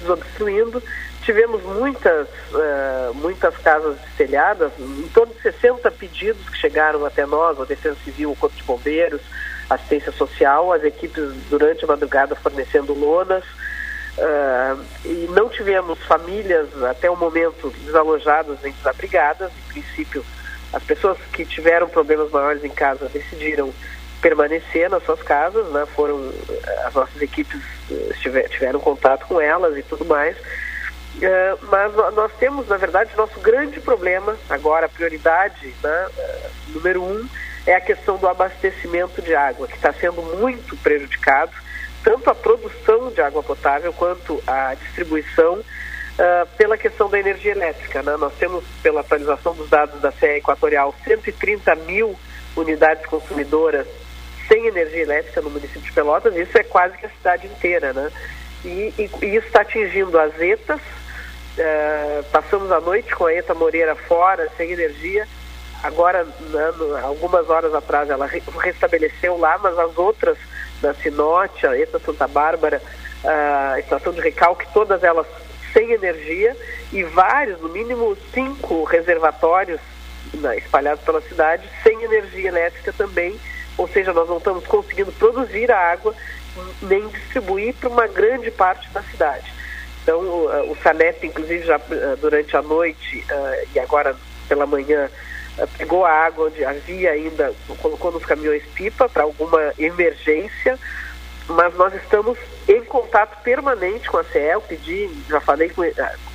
desobstruindo tivemos muitas, uh, muitas casas telhadas, em torno de 60 pedidos que chegaram até nós, a Defesa Civil, o Corpo de Bombeiros, Assistência Social, as equipes durante a madrugada fornecendo lonas. Uh, e não tivemos famílias até o momento desalojadas nem desabrigadas. Em princípio, as pessoas que tiveram problemas maiores em casa decidiram permanecer nas suas casas, né? Foram as nossas equipes tiveram contato com elas e tudo mais. Uh, mas nós temos, na verdade, nosso grande problema, agora a prioridade né, número um, é a questão do abastecimento de água, que está sendo muito prejudicado, tanto a produção de água potável quanto a distribuição, uh, pela questão da energia elétrica. Né? Nós temos, pela atualização dos dados da CE Equatorial, 130 mil unidades consumidoras sem energia elétrica no município de Pelotas, isso é quase que a cidade inteira, né? E, e, e isso está atingindo as ETAs, Uh, passamos a noite com a Eta Moreira fora, sem energia. Agora, né, algumas horas atrás, ela re restabeleceu lá, mas as outras, da a Eta Santa Bárbara, a estação de recalque, todas elas sem energia e vários, no mínimo cinco reservatórios né, espalhados pela cidade sem energia elétrica também. Ou seja, nós não estamos conseguindo produzir a água nem distribuir para uma grande parte da cidade. Então, o, o Sanep, inclusive, já eh, durante a noite uh, e agora pela manhã, pegou a água onde havia ainda, colocou nos caminhões pipa para alguma emergência, mas nós estamos em contato permanente com a CE, eu pedi, já falei com,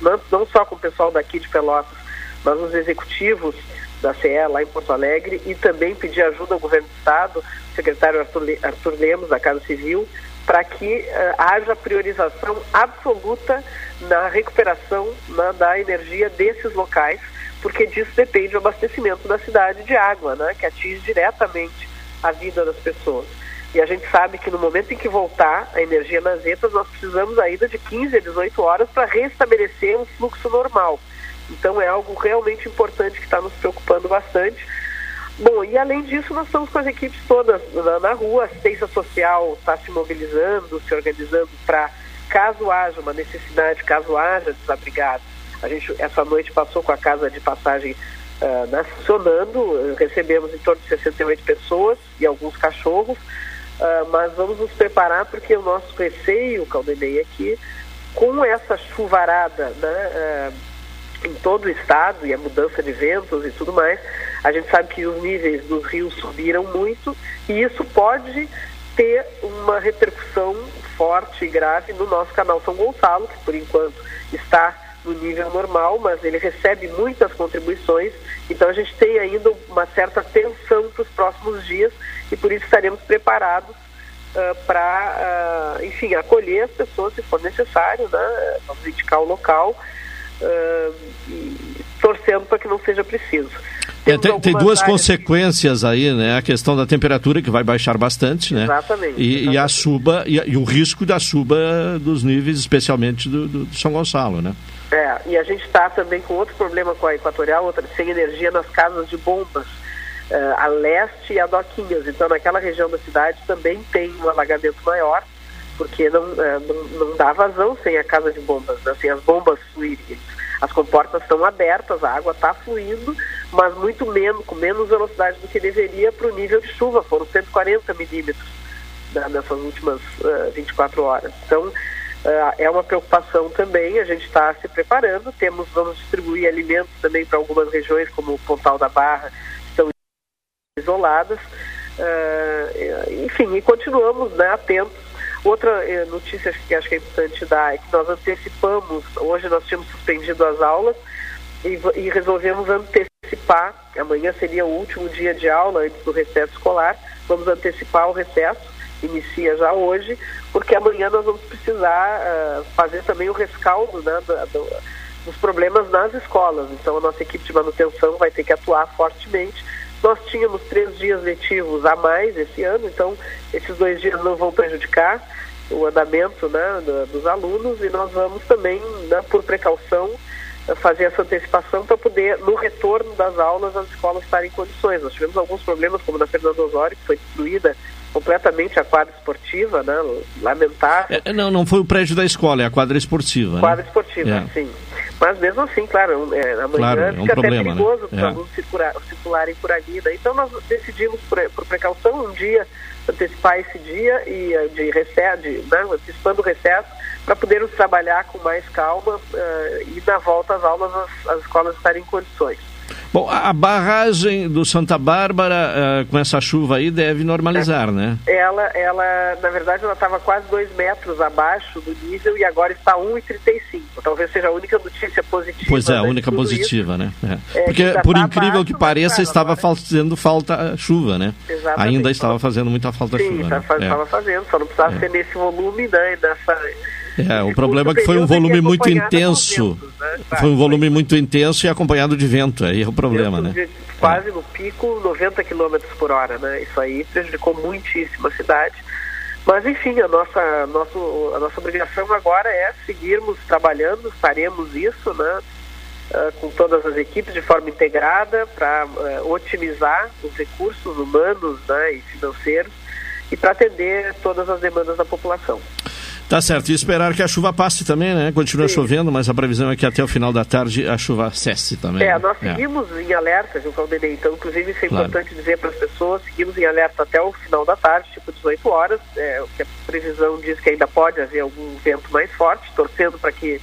não, não só com o pessoal daqui de Pelotas, mas os executivos da CE lá em Porto Alegre e também pedir ajuda ao governo do Estado, o secretário Arthur, Arthur Lemos, da Casa Civil, para que uh, haja priorização absoluta na recuperação na, da energia desses locais, porque disso depende o abastecimento da cidade de água, né, que atinge diretamente a vida das pessoas. E a gente sabe que no momento em que voltar a energia nas retas, nós precisamos ainda de 15 a 18 horas para restabelecer um fluxo normal. Então é algo realmente importante que está nos preocupando bastante. Bom, e além disso, nós estamos com as equipes todas na, na rua, a assistência social está se mobilizando, se organizando para, caso haja uma necessidade, caso haja desabrigados. A gente, essa noite, passou com a casa de passagem uh, funcionando, recebemos em torno de 68 pessoas e alguns cachorros, uh, mas vamos nos preparar porque o nosso receio, Caldenei, aqui, com essa chuvarada, né, uh, em todo o estado e a mudança de ventos e tudo mais, a gente sabe que os níveis dos rios subiram muito e isso pode ter uma repercussão forte e grave no nosso canal São Gonçalo, que por enquanto está no nível normal, mas ele recebe muitas contribuições, então a gente tem ainda uma certa tensão para os próximos dias e por isso estaremos preparados uh, para, uh, enfim, acolher as pessoas se for necessário, né? vamos indicar o local uh, torcendo para que não seja preciso. É, tem, tem, duas áreas... consequências aí, né? A questão da temperatura, que vai baixar bastante, né? Exatamente. E, exatamente. e a suba, e, e, o risco da suba dos níveis, especialmente do, do, do São Gonçalo, né? É, e a gente está também com outro problema com a Equatorial, outra, sem energia nas casas de bombas, uh, a leste e a Doquinhas. Então, naquela região da cidade também tem um alagamento maior porque não, é, não, não, dá vazão sem a casa de bombas, né? sem as bombas fluírem. As comportas estão abertas, a água está fluindo, mas muito menos, com menos velocidade do que deveria para o nível de chuva, foram 140 milímetros né, nessas últimas uh, 24 horas. Então, uh, é uma preocupação também, a gente está se preparando, temos, vamos distribuir alimentos também para algumas regiões, como o Pontal da Barra, que estão isoladas, uh, enfim, e continuamos né, atentos. Outra eh, notícia que acho que é importante dar é que nós antecipamos, hoje nós tínhamos suspendido as aulas e, e resolvemos antecipar, amanhã seria o último dia de aula antes do recesso escolar, vamos antecipar o recesso, inicia já hoje, porque amanhã nós vamos precisar uh, fazer também o rescaldo né, do, do, dos problemas nas escolas. Então a nossa equipe de manutenção vai ter que atuar fortemente. Nós tínhamos três dias letivos a mais esse ano, então esses dois dias não vão prejudicar o andamento né, dos alunos e nós vamos também, né, por precaução, fazer essa antecipação para poder, no retorno das aulas, as escolas estarem em condições. Nós tivemos alguns problemas, como na Fernando Osório, que foi destruída completamente a quadra esportiva, né? Lamentável. É, não, não foi o prédio da escola, é a quadra esportiva. Quadra né? esportiva, é. sim. Mas mesmo assim, claro, é, amanhã claro, é um fica problema, até perigoso né? para os é. alunos circular, circularem por ali. Né? Então nós decidimos, por, por precaução, um dia antecipar esse dia e eh, de recesso, de, né, antecipando o recesso, para podermos trabalhar com mais calma uh, e na volta às aulas as, as escolas estarem em condições. Bom, a barragem do Santa Bárbara, uh, com essa chuva aí, deve normalizar, é. né? Ela, ela, na verdade, ela estava quase dois metros abaixo do nível e agora está 1,35. Talvez seja a única notícia positiva. Pois é, a única positiva, isso. né? É. É, Porque, por incrível abaixo, que pareça, estava agora... fazendo falta chuva, né? Exatamente. Ainda estava fazendo muita falta Sim, chuva. Sim, estava né? É. fazendo, só não precisava é. ser nesse volume, né? Nessa é, o problema é que foi um volume muito intenso. Ventos, né? Foi um volume muito intenso e acompanhado de vento. Aí é o problema, né? De, quase é. no pico, 90 km por hora, né? Isso aí prejudicou muitíssimo a cidade. Mas, enfim, a nossa, nosso, a nossa obrigação agora é seguirmos trabalhando, faremos isso, né? Uh, com todas as equipes de forma integrada para uh, otimizar os recursos humanos né, e financeiros e para atender todas as demandas da população. Tá certo. E esperar que a chuva passe também, né? Continua Sim. chovendo, mas a previsão é que até o final da tarde a chuva cesse também. É, né? nós é. seguimos é. em alerta, viu, Caldenei? Então, inclusive, isso é claro. importante dizer para as pessoas, seguimos em alerta até o final da tarde, tipo 18 horas, é, que a previsão diz que ainda pode haver algum vento mais forte, torcendo para que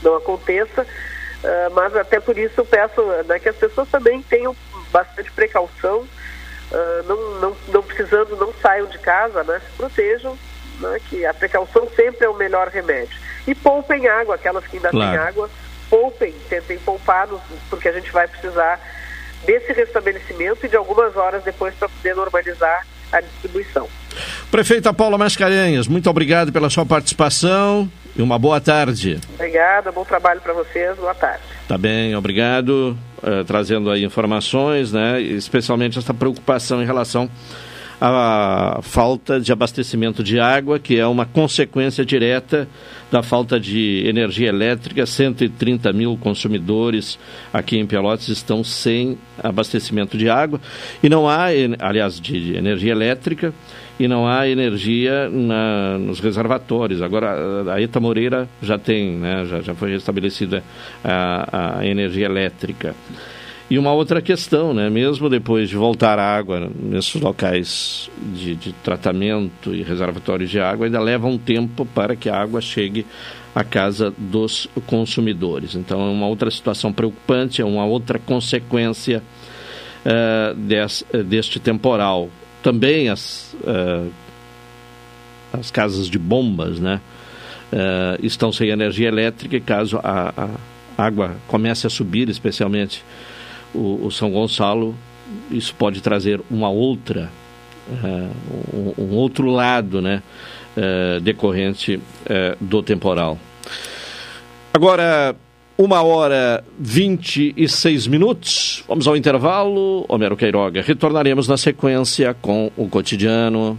não aconteça. Uh, mas até por isso eu peço né, que as pessoas também tenham bastante precaução, uh, não, não, não precisando, não saiam de casa, né? Se protejam né, que a precaução sempre é o melhor remédio. E poupem água, aquelas que ainda claro. têm água, poupem, tentem poupar, porque a gente vai precisar desse restabelecimento e de algumas horas depois para poder normalizar a distribuição. Prefeita Paula Mascarenhas, muito obrigado pela sua participação e uma boa tarde. Obrigada, bom trabalho para vocês, boa tarde. Tá bem, obrigado. Uh, trazendo aí informações, né? Especialmente essa preocupação em relação à falta de abastecimento de água, que é uma consequência direta da falta de energia elétrica. 130 mil consumidores aqui em Pelotas estão sem abastecimento de água e não há, aliás, de energia elétrica e não há energia na, nos reservatórios. Agora, a Eta Moreira já tem, né, já, já foi restabelecida a, a energia elétrica. E uma outra questão, né? mesmo depois de voltar a água nesses locais de, de, tratamento e reservatórios de água, ainda leva um tempo para que a água chegue à casa dos consumidores. Então é uma outra situação preocupante, é uma outra consequência uh, des, deste temporal também as, uh, as casas de bombas, né? Uh, estão sem energia elétrica e caso a, a água comece a subir, especialmente o, o, São Gonçalo, isso pode trazer uma outra, uh, um, um, outro lado, né? decorrente do temporal. Agora, uma hora vinte e seis minutos. Vamos ao intervalo. Homero Queiroga. Retornaremos na sequência com o cotidiano.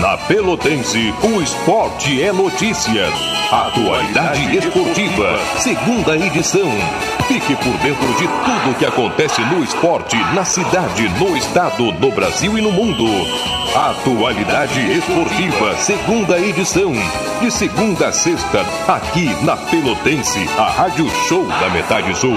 Na Pelotense, o esporte é notícia. Atualidade esportiva, segunda edição. Fique por dentro de tudo que acontece no esporte, na cidade, no estado, no Brasil e no mundo. Atualidade esportiva, segunda edição. De segunda a sexta, aqui na Pelotense, a Rádio Show da Metade Sul.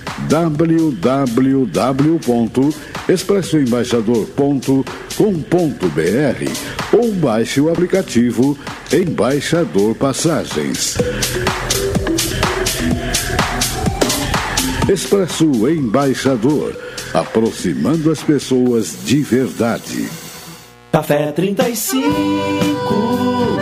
www.expressoembaixador.com.br ou baixe o aplicativo Embaixador Passagens. Expresso Embaixador, aproximando as pessoas de verdade. Café 35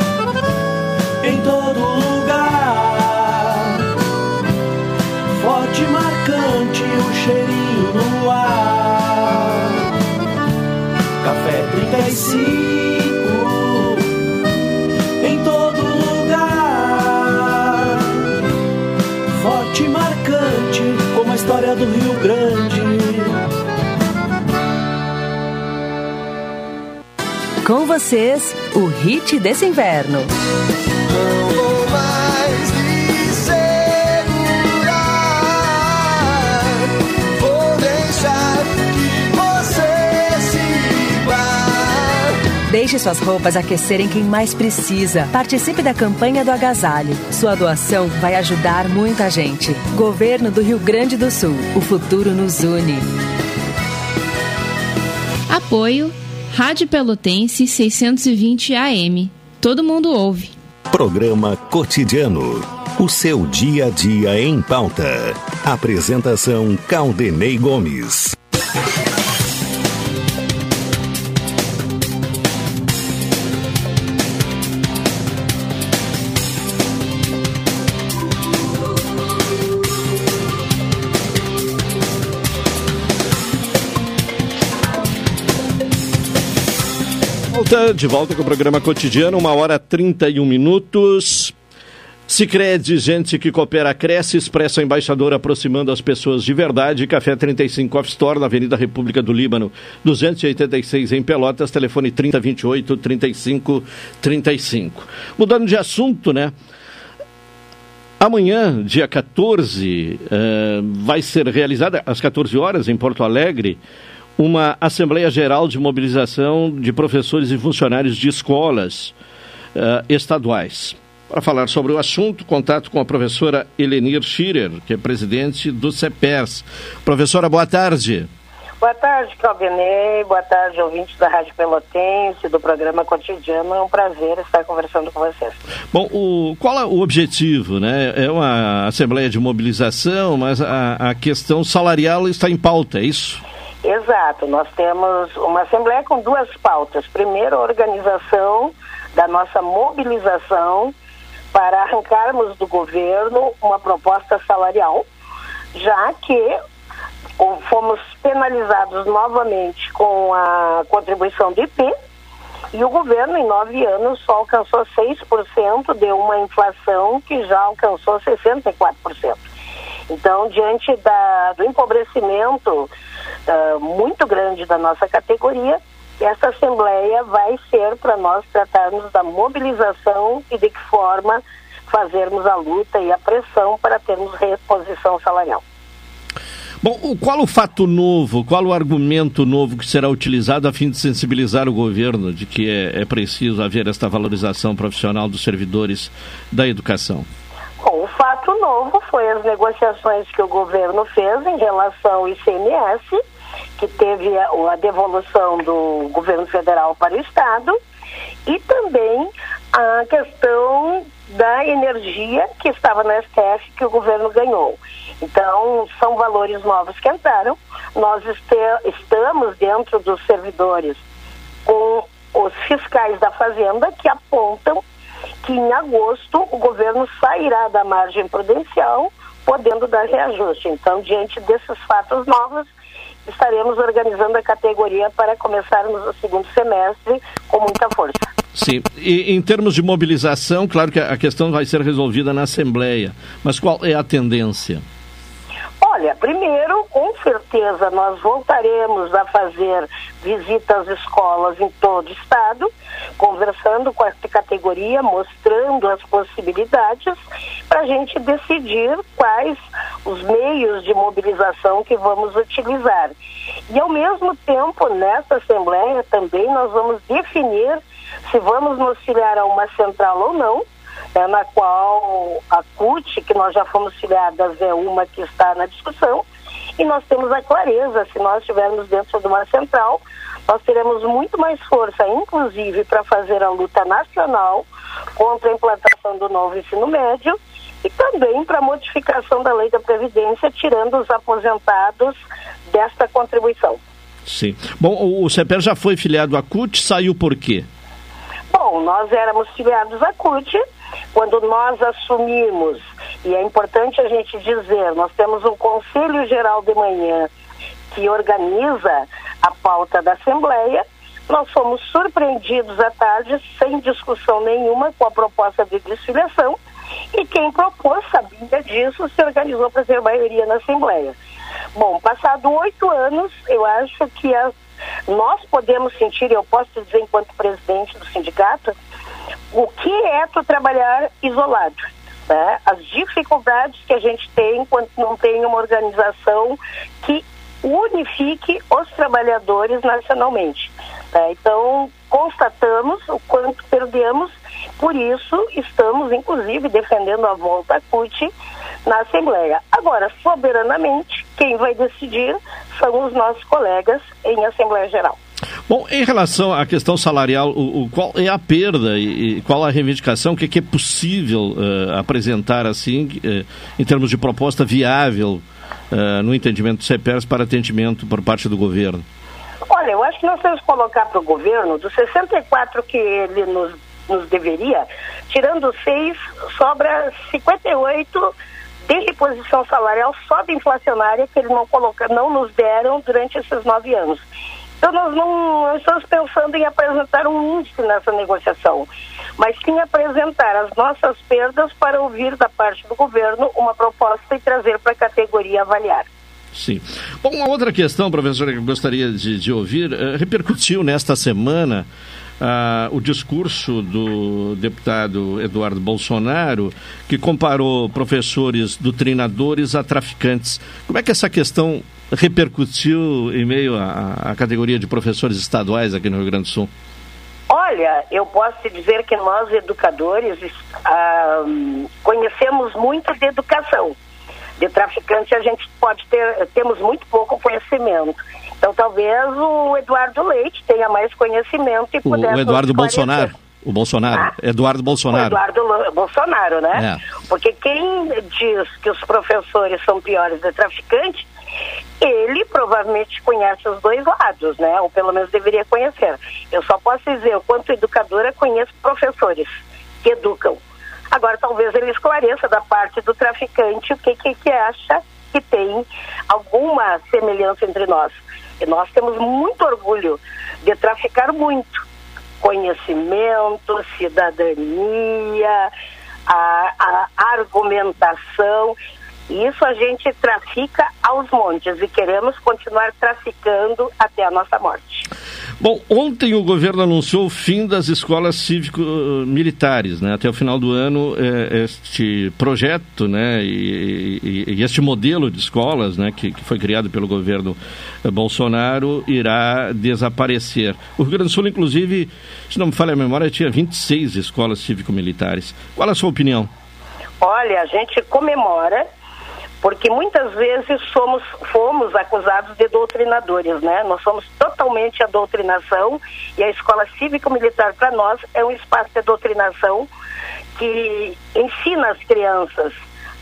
35 em todo lugar. Forte, marcante, como a história do Rio Grande. Com vocês, o hit desse inverno. Deixe suas roupas aquecerem quem mais precisa. Participe da campanha do agasalho. Sua doação vai ajudar muita gente. Governo do Rio Grande do Sul. O futuro nos une. Apoio Rádio Pelotense 620 AM. Todo mundo ouve. Programa Cotidiano. O seu dia a dia em pauta. Apresentação Caldenei Gomes. Volta, de volta com o programa cotidiano, uma hora 31 minutos. Sicredi, gente que coopera, cresce, expressa embaixador aproximando as pessoas de verdade. Café 35 Off Store, na Avenida República do Líbano, 286 em Pelotas, telefone 3028 35 35. Mudando de assunto, né? Amanhã, dia 14, uh, vai ser realizada às 14 horas em Porto Alegre uma Assembleia Geral de Mobilização de Professores e Funcionários de Escolas uh, Estaduais. Para falar sobre o assunto, contato com a professora Elenir Schirer, que é presidente do CEPERS. Professora, boa tarde. Boa tarde, Claudinei. Boa tarde, ouvintes da Rádio Pelotense, do programa Cotidiano. É um prazer estar conversando com vocês. Bom, o, qual é o objetivo? Né? É uma assembleia de mobilização, mas a, a questão salarial está em pauta, é isso? Exato, nós temos uma assembleia com duas pautas. Primeiro, a organização da nossa mobilização para arrancarmos do governo uma proposta salarial, já que fomos penalizados novamente com a contribuição do IP e o governo em nove anos só alcançou 6%, deu uma inflação que já alcançou 64%. Então, diante da, do empobrecimento uh, muito grande da nossa categoria, essa Assembleia vai ser para nós tratarmos da mobilização e de que forma fazermos a luta e a pressão para termos reposição salarial. Bom, qual o fato novo, qual o argumento novo que será utilizado a fim de sensibilizar o governo de que é, é preciso haver esta valorização profissional dos servidores da educação? Bom, o fato novo foi as negociações que o governo fez em relação ao ICMS, que teve a, a devolução do governo federal para o Estado, e também a questão da energia que estava no STF que o governo ganhou. Então, são valores novos que entraram. Nós este, estamos dentro dos servidores com os fiscais da Fazenda que apontam que em agosto o governo sairá da margem prudencial, podendo dar reajuste. Então, diante desses fatos novos, estaremos organizando a categoria para começarmos o segundo semestre com muita força. Sim, e em termos de mobilização, claro que a questão vai ser resolvida na Assembleia, mas qual é a tendência? Olha, primeiro, com certeza, nós voltaremos a fazer visitas às escolas em todo o estado, conversando com essa categoria, mostrando as possibilidades, para a gente decidir quais os meios de mobilização que vamos utilizar. E, ao mesmo tempo, nessa Assembleia também nós vamos definir se vamos nos filiar a uma central ou não é, na qual a CUT, que nós já fomos filiadas, é uma que está na discussão, e nós temos a clareza, se nós estivermos dentro de uma central, nós teremos muito mais força, inclusive para fazer a luta nacional contra a implantação do novo ensino médio e também para a modificação da lei da Previdência, tirando os aposentados desta contribuição. Sim. Bom, o CEPER já foi filiado à CUT, saiu por quê? Bom, nós éramos filiados à CUT, quando nós assumimos, e é importante a gente dizer, nós temos um Conselho Geral de Manhã que organiza a pauta da Assembleia, nós fomos surpreendidos à tarde, sem discussão nenhuma, com a proposta de desfiliação, e quem propôs, sabia disso, se organizou para ter maioria na Assembleia. Bom, passado oito anos, eu acho que a, nós podemos sentir, eu posso dizer enquanto presidente do sindicato, o que é tu trabalhar isolado. Né? As dificuldades que a gente tem quando não tem uma organização que unifique os trabalhadores nacionalmente. Né? Então, constatamos o quanto perdemos, por isso estamos, inclusive, defendendo a volta à CUT na Assembleia. Agora, soberanamente, quem vai decidir são os nossos colegas em Assembleia Geral. Bom, em relação à questão salarial, o, o qual é a perda e, e, qual a reivindicação, o que, que é possível uh, apresentar assim, uh, em termos de proposta viável uh, no entendimento do CEPERS para atendimento por parte do governo? Olha, eu acho que nós temos que colocar para o governo, dos 64 que ele nos, nos deveria, tirando seis, sobra 58 de reposição salarial só de inflacionária que eles não, coloca, não nos deram durante esses nove anos. Então, nós não estamos pensando em apresentar um índice nessa negociação, mas sim apresentar as nossas perdas para ouvir da parte do governo uma proposta e trazer para a categoria avaliar. Sim. Bom, uma outra questão, professora, que eu gostaria de, de ouvir, uh, repercutiu nesta semana uh, o discurso do deputado Eduardo Bolsonaro, que comparou professores doutrinadores a traficantes. Como é que essa questão repercutiu em meio à, à categoria de professores estaduais aqui no Rio Grande do Sul? Olha, eu posso te dizer que nós, educadores, ah, conhecemos muito de educação. De traficante a gente pode ter, temos muito pouco conhecimento. Então talvez o Eduardo Leite tenha mais conhecimento e pudesse... O Eduardo Bolsonaro. O Bolsonaro, ah, Eduardo Bolsonaro. O Eduardo Bolsonaro, né? É. Porque quem diz que os professores são piores de traficante, ele provavelmente conhece os dois lados, né? Ou pelo menos deveria conhecer. Eu só posso dizer, eu, quanto educadora, conheço professores que educam. Agora, talvez ele esclareça da parte do traficante o que, que, que acha que tem alguma semelhança entre nós. E nós temos muito orgulho de traficar muito. Conhecimento, cidadania, a, a argumentação. Isso a gente trafica aos montes e queremos continuar traficando até a nossa morte. Bom, ontem o governo anunciou o fim das escolas cívico-militares, né? Até o final do ano, é, este projeto, né, e, e, e, este modelo de escolas, né, que, que foi criado pelo governo Bolsonaro, irá desaparecer. O Rio Grande do Sul, inclusive, se não me falha a memória, tinha 26 escolas cívico-militares. Qual a sua opinião? Olha, a gente comemora porque muitas vezes somos, fomos acusados de doutrinadores, né? Nós somos totalmente a doutrinação e a escola cívico-militar para nós é um espaço de doutrinação que ensina as crianças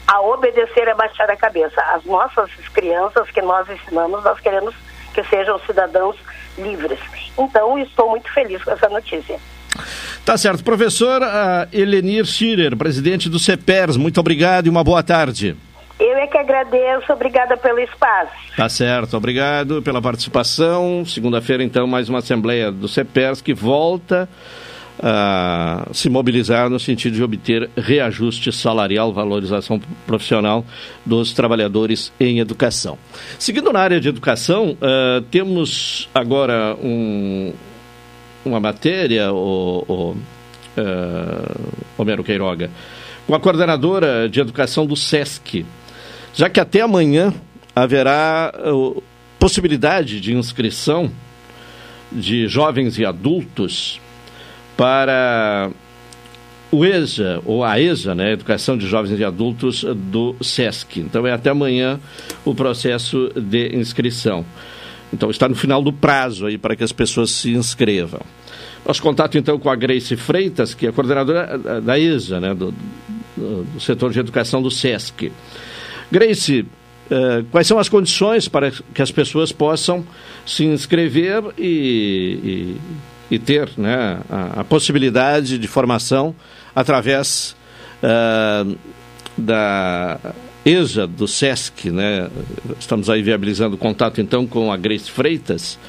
a obedecer e a baixar a cabeça. As nossas crianças que nós ensinamos, nós queremos que sejam cidadãos livres. Então, estou muito feliz com essa notícia. Tá certo. Professor uh, Elenir Schirer, presidente do CEPERS, muito obrigado e uma boa tarde. Eu é que agradeço, obrigada pelo espaço. Tá certo, obrigado pela participação. Segunda-feira, então, mais uma Assembleia do CEPERS que volta a se mobilizar no sentido de obter reajuste salarial, valorização profissional dos trabalhadores em educação. Seguindo na área de educação, uh, temos agora um, uma matéria, o, o uh, Homero Queiroga, com a coordenadora de educação do SESC, já que até amanhã haverá uh, possibilidade de inscrição de jovens e adultos para o EJA, ou a EJA, né, Educação de Jovens e Adultos do SESC. Então é até amanhã o processo de inscrição. Então está no final do prazo aí para que as pessoas se inscrevam. Nosso contato então com a Grace Freitas, que é coordenadora da EJA, né, do, do, do setor de educação do SESC. Grace, uh, quais são as condições para que as pessoas possam se inscrever e, e, e ter né, a, a, possibilidade de formação através uh, da EJA do SESC, né? Estamos aí viabilizando o contato então com a Grace Freitas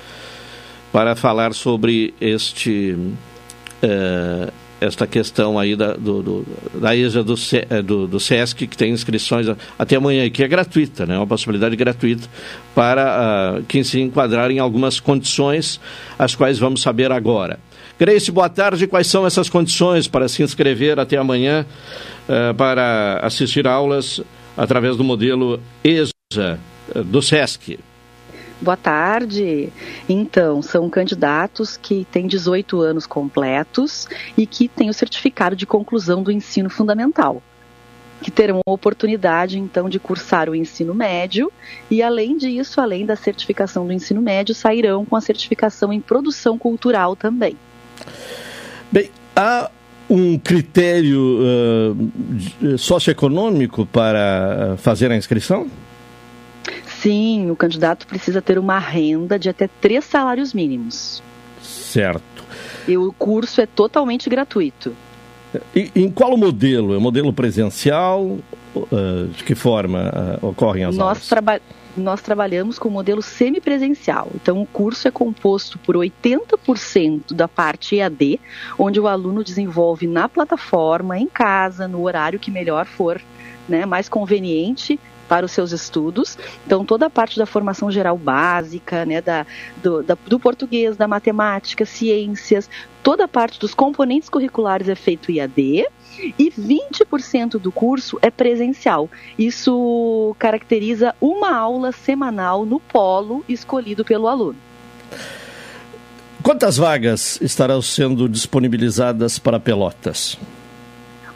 para falar sobre este uh, esta questão aí da, do, do, da EJA do, eh, do, do, SESC, que tem inscrições até amanhã, que é gratuita, né? uma possibilidade gratuita para uh, quem se enquadrar em algumas condições, as quais vamos saber agora. Grace, boa tarde. Quais são essas condições para se inscrever até amanhã uh, para assistir aulas através do modelo EJA uh, do SESC? Boa tarde. Então, são candidatos que têm 18 anos completos e que têm o certificado de conclusão do ensino fundamental, que terão a oportunidade, então, de cursar o ensino médio e, além disso, além da certificação do ensino médio, sairão com a certificação em produção cultural também. Bem, há um critério uh, socioeconômico para fazer a inscrição? Sim, o candidato precisa ter uma renda de até três salários mínimos. Certo. E o curso é totalmente gratuito. E, em qual modelo? É modelo presencial? Uh, de que forma uh, ocorrem as Nós aulas? Traba nós trabalhamos com o modelo semipresencial. Então, o curso é composto por 80% da parte EAD, onde o aluno desenvolve na plataforma, em casa, no horário que melhor for, né, mais conveniente para os seus estudos. Então, toda a parte da formação geral básica, né, da, do, da, do português, da matemática, ciências, toda a parte dos componentes curriculares é feito IAD e 20% do curso é presencial. Isso caracteriza uma aula semanal no polo escolhido pelo aluno. Quantas vagas estarão sendo disponibilizadas para Pelotas?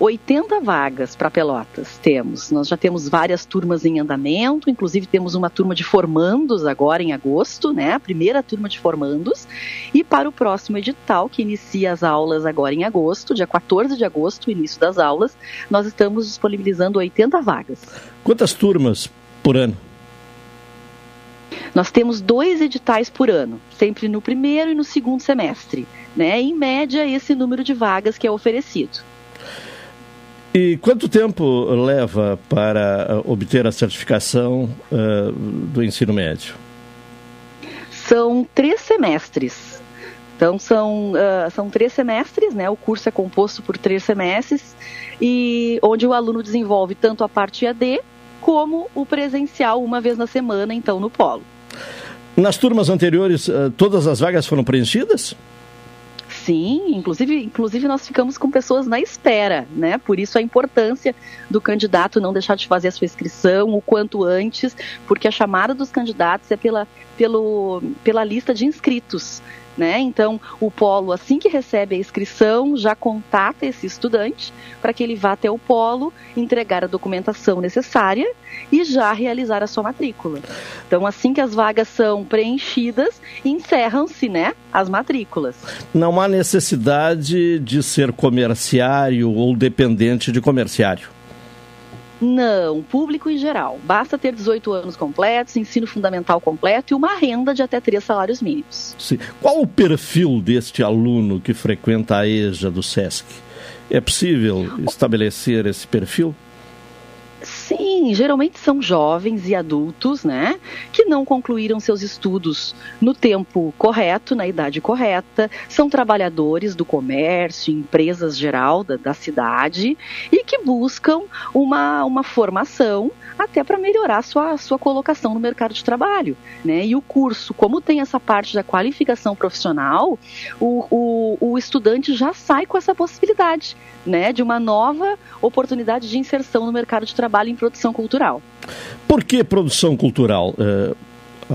80 vagas para Pelotas temos. Nós já temos várias turmas em andamento, inclusive temos uma turma de formandos agora em agosto, né? A primeira turma de formandos. E para o próximo edital, que inicia as aulas agora em agosto, dia 14 de agosto, início das aulas, nós estamos disponibilizando 80 vagas. Quantas turmas por ano? Nós temos dois editais por ano, sempre no primeiro e no segundo semestre. Né? Em média, esse número de vagas que é oferecido. E quanto tempo leva para obter a certificação uh, do ensino médio? São três semestres. Então são, uh, são três semestres, né? O curso é composto por três semestres e onde o aluno desenvolve tanto a parte AD como o presencial uma vez na semana, então no polo. Nas turmas anteriores, uh, todas as vagas foram preenchidas? Sim, inclusive, inclusive nós ficamos com pessoas na espera, né? Por isso a importância do candidato não deixar de fazer a sua inscrição o quanto antes, porque a chamada dos candidatos é pela, pelo, pela lista de inscritos. Né? Então, o polo, assim que recebe a inscrição, já contata esse estudante para que ele vá até o polo, entregar a documentação necessária e já realizar a sua matrícula. Então, assim que as vagas são preenchidas, encerram-se né, as matrículas. Não há necessidade de ser comerciário ou dependente de comerciário. Não, público em geral. Basta ter 18 anos completos, ensino fundamental completo e uma renda de até três salários mínimos. Sim. Qual o perfil deste aluno que frequenta a EJA do SESC? É possível estabelecer esse perfil? Sim, geralmente são jovens e adultos, né, que não concluíram seus estudos no tempo correto, na idade correta, são trabalhadores do comércio, empresas geral da, da cidade e que buscam uma, uma formação até para melhorar a sua, sua colocação no mercado de trabalho. Né? E o curso, como tem essa parte da qualificação profissional, o, o, o estudante já sai com essa possibilidade né, de uma nova oportunidade de inserção no mercado de trabalho em produção cultural. Por que produção cultural? É,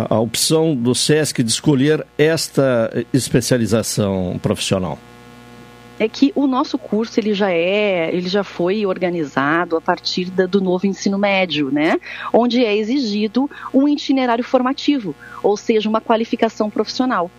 a opção do SESC de escolher esta especialização profissional? É que o nosso curso ele já é, ele já foi organizado a partir da, do novo ensino médio, né? Onde é exigido um itinerário formativo, ou seja, uma qualificação profissional.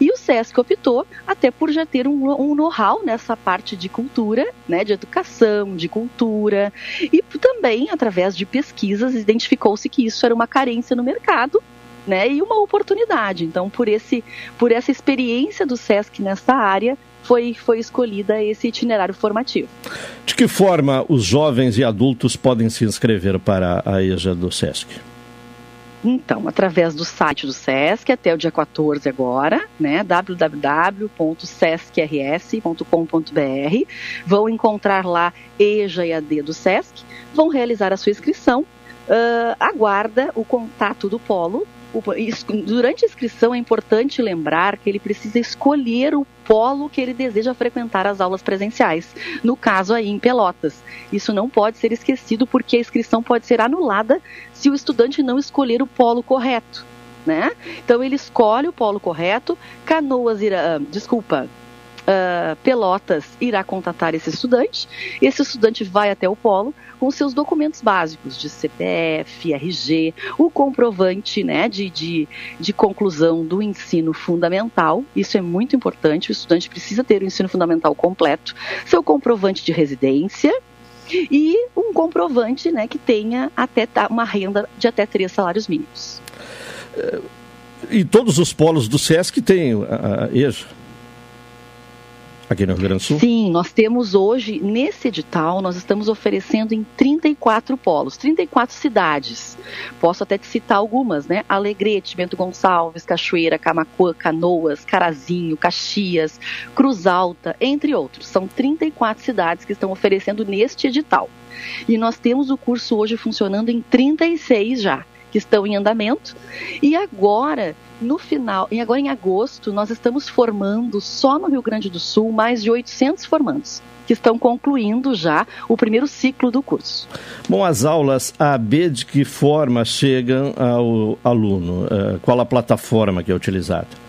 E o SESC optou até por já ter um, um know-how nessa parte de cultura, né, de educação, de cultura, e também através de pesquisas identificou-se que isso era uma carência no mercado né, e uma oportunidade. Então, por, esse, por essa experiência do SESC nessa área, foi, foi escolhida esse itinerário formativo. De que forma os jovens e adultos podem se inscrever para a EJA do SESC? Então, através do site do SESC, até o dia 14 agora, né, www.sescrs.com.br, vão encontrar lá EJA e AD do SESC, vão realizar a sua inscrição, uh, aguarda o contato do polo durante a inscrição é importante lembrar que ele precisa escolher o polo que ele deseja frequentar as aulas presenciais. No caso aí em Pelotas. Isso não pode ser esquecido porque a inscrição pode ser anulada se o estudante não escolher o polo correto. né? Então ele escolhe o polo correto, Canoas irá, desculpa, uh, Pelotas irá contatar esse estudante. Esse estudante vai até o polo com seus documentos básicos de CPF, RG, o comprovante né, de, de, de conclusão do ensino fundamental. Isso é muito importante. O estudante precisa ter o ensino fundamental completo, seu comprovante de residência, e um comprovante né, que tenha até uma renda de até três salários mínimos. E todos os polos do SESC têm a, a EJA? Aqui no Rio Grande do Sul? Sim, nós temos hoje, nesse edital, nós estamos oferecendo em 34 polos, 34 cidades. Posso até te citar algumas, né? Alegrete, Bento Gonçalves, Cachoeira, Camacuã, Canoas, Carazinho, Caxias, Cruz Alta, entre outros. São 34 cidades que estão oferecendo neste edital. E nós temos o curso hoje funcionando em 36 já que estão em andamento. E agora, no final, e agora em agosto, nós estamos formando só no Rio Grande do Sul mais de 800 formandos que estão concluindo já o primeiro ciclo do curso. Bom, as aulas AB de que forma chegam ao aluno? Eh, qual a plataforma que é utilizada?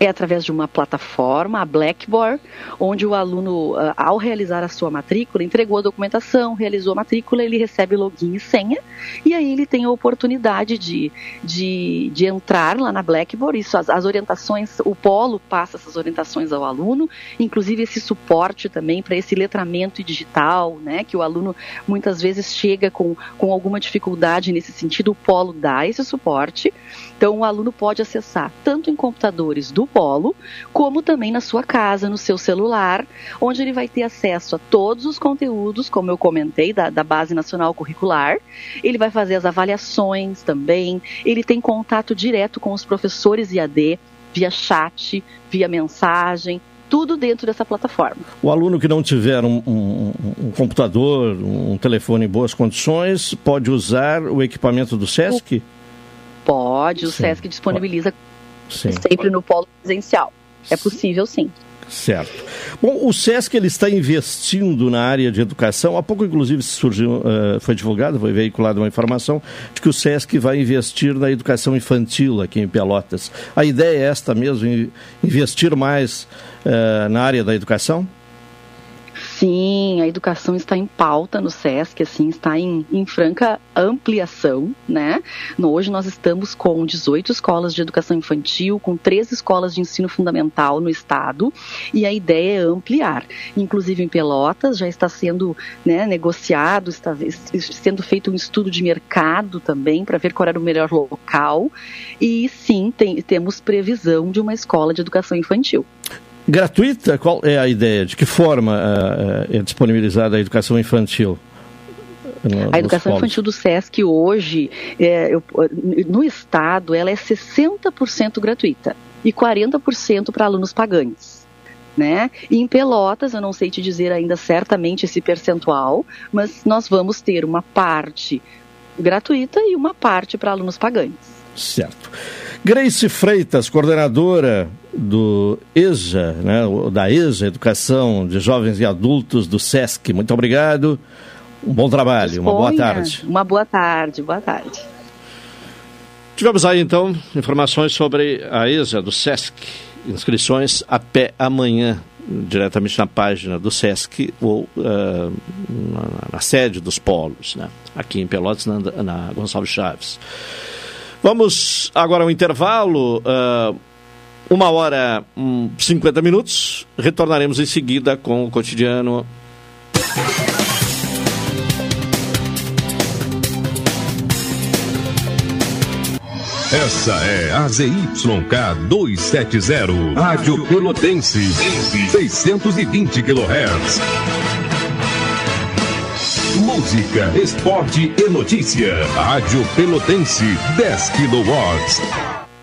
É através de uma plataforma, a Blackboard, onde o aluno, ah, ao realizar a sua matrícula, entregou a documentação, realizou a matrícula, ele recebe login e senha, e aí ele tem a oportunidade de, de, de entrar lá na Blackboard, isso, as, as orientações, o polo passa essas orientações ao aluno, inclusive esse suporte também para esse letramento digital, né, que o aluno muitas vezes chega com, com alguma dificuldade nesse sentido, o polo dá esse suporte, então, o aluno pode acessar tanto em computadores do Polo, como também na sua casa, no seu celular, onde ele vai ter acesso a todos os conteúdos, como eu comentei, da, da Base Nacional Curricular. Ele vai fazer as avaliações também. Ele tem contato direto com os professores IAD, via chat, via mensagem, tudo dentro dessa plataforma. O aluno que não tiver um, um, um, computador, um telefone em boas condições, pode usar o equipamento do SESC? O Pode, o sim. SESC disponibiliza sim. sempre no polo presencial. É possível sim. Certo. Bom, o SESC ele está investindo na área de educação. Há pouco, inclusive, surgiu, uh, foi divulgado, foi veiculada uma informação de que o SESC vai investir na educação infantil aqui em Pelotas. A ideia é esta mesmo, investir mais uh, na área da educação? Sim, a educação está em pauta no SESC, assim, está em, em franca ampliação, né? Hoje nós estamos com 18 escolas de educação infantil, com três escolas de ensino fundamental no estado, e a ideia é ampliar. Inclusive em Pelotas já está sendo né, negociado, está sendo feito um estudo de mercado também para ver qual era o melhor local, e sim, tem, temos previsão de uma escola de educação infantil. Gratuita? Qual é a ideia? De que forma uh, é disponibilizada a educação infantil? A educação infantil do SESC hoje, é, eu, no estado, ela é 60% gratuita e 40% para alunos pagantes. Né? E em Pelotas, eu não sei te dizer ainda certamente esse percentual, mas nós vamos ter uma parte gratuita e uma parte para alunos pagantes. Certo. Grace Freitas, coordenadora do EJA, né, da EJA, Educação de Jovens e Adultos do SESC. Muito obrigado. Um bom trabalho, Disponha. uma boa tarde. Uma boa tarde, boa tarde. Tivemos aí então informações sobre a EJA do SESC. Inscrições até amanhã, diretamente na página do SESC ou uh, na, na, sede dos polos, né? aqui em Pelotas, na, na Gonçalves Chaves. Vamos agora ao intervalo. Uh, uma hora e um, 50 minutos. Retornaremos em seguida com o cotidiano. Essa é a ZYK 270, Rádio Pelotense, 620 kHz. Música, esporte e notícia. Rádio Pelotense, 10 kW.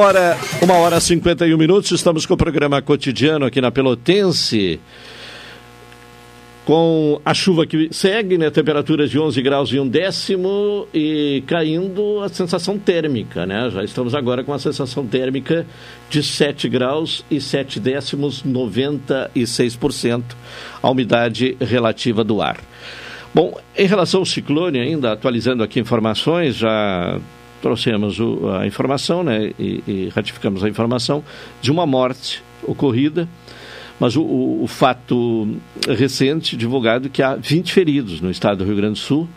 Hora, uma hora e 51 minutos, estamos com o programa cotidiano aqui na Pelotense. Com a chuva que segue, né? Temperaturas de 11 graus e um décimo e caindo a sensação térmica, né? Já estamos agora com a sensação térmica de 7 graus e 7 décimos, 96% a umidade relativa do ar. Bom, em relação ao ciclone ainda, atualizando aqui informações, já trouxemos o, a informação, né, e, e, ratificamos a informação de uma morte ocorrida, mas o, o, o, fato recente divulgado que há 20 feridos no estado do Rio Grande do Sul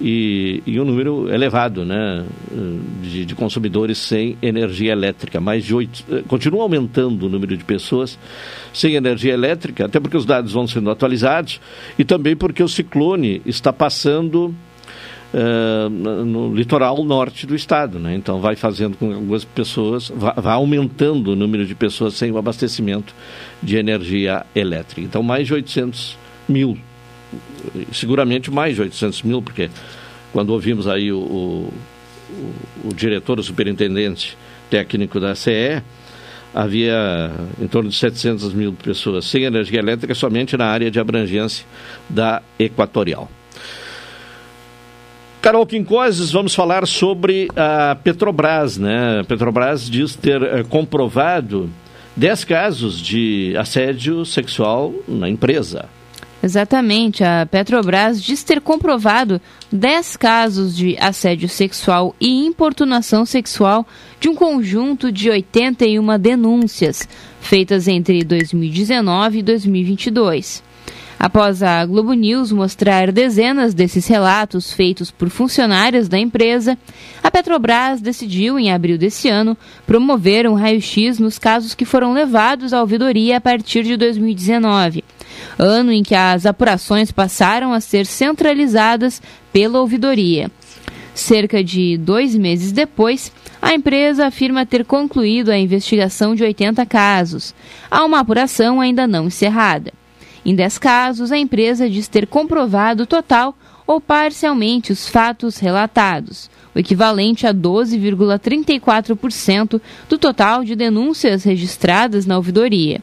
e, e um número elevado, né, de, de, consumidores sem energia elétrica, mais de oito, continua aumentando o número de pessoas sem energia elétrica, até porque os dados vão sendo atualizados e também porque o ciclone está passando uh, no litoral norte do estado. Né? Então, vai fazendo com que algumas pessoas, vai, aumentando o número de pessoas sem o abastecimento de energia elétrica. Então, mais de 800 mil, seguramente mais de 800 mil, porque quando ouvimos aí o, o, o, o diretor, o superintendente técnico da CE, havia em torno de 700 mil pessoas sem energia elétrica somente na área de abrangência da Equatorial. Carol Quincoses, vamos falar sobre a Petrobras, né? A Petrobras diz ter é, comprovado 10 casos de assédio sexual na empresa. Exatamente, a Petrobras diz ter comprovado 10 casos de assédio sexual e importunação sexual de um conjunto de 81 denúncias feitas entre 2019 e 2022. Após a Globo News mostrar dezenas desses relatos feitos por funcionários da empresa, a Petrobras decidiu, em abril desse ano, promover um raio-x nos casos que foram levados à ouvidoria a partir de 2019, ano em que as apurações passaram a ser centralizadas pela ouvidoria. Cerca de dois meses depois, a empresa afirma ter concluído a investigação de 80 casos. Há uma apuração ainda não encerrada. Em 10 casos, a empresa diz ter comprovado total ou parcialmente os fatos relatados, o equivalente a 12,34% do total de denúncias registradas na ouvidoria.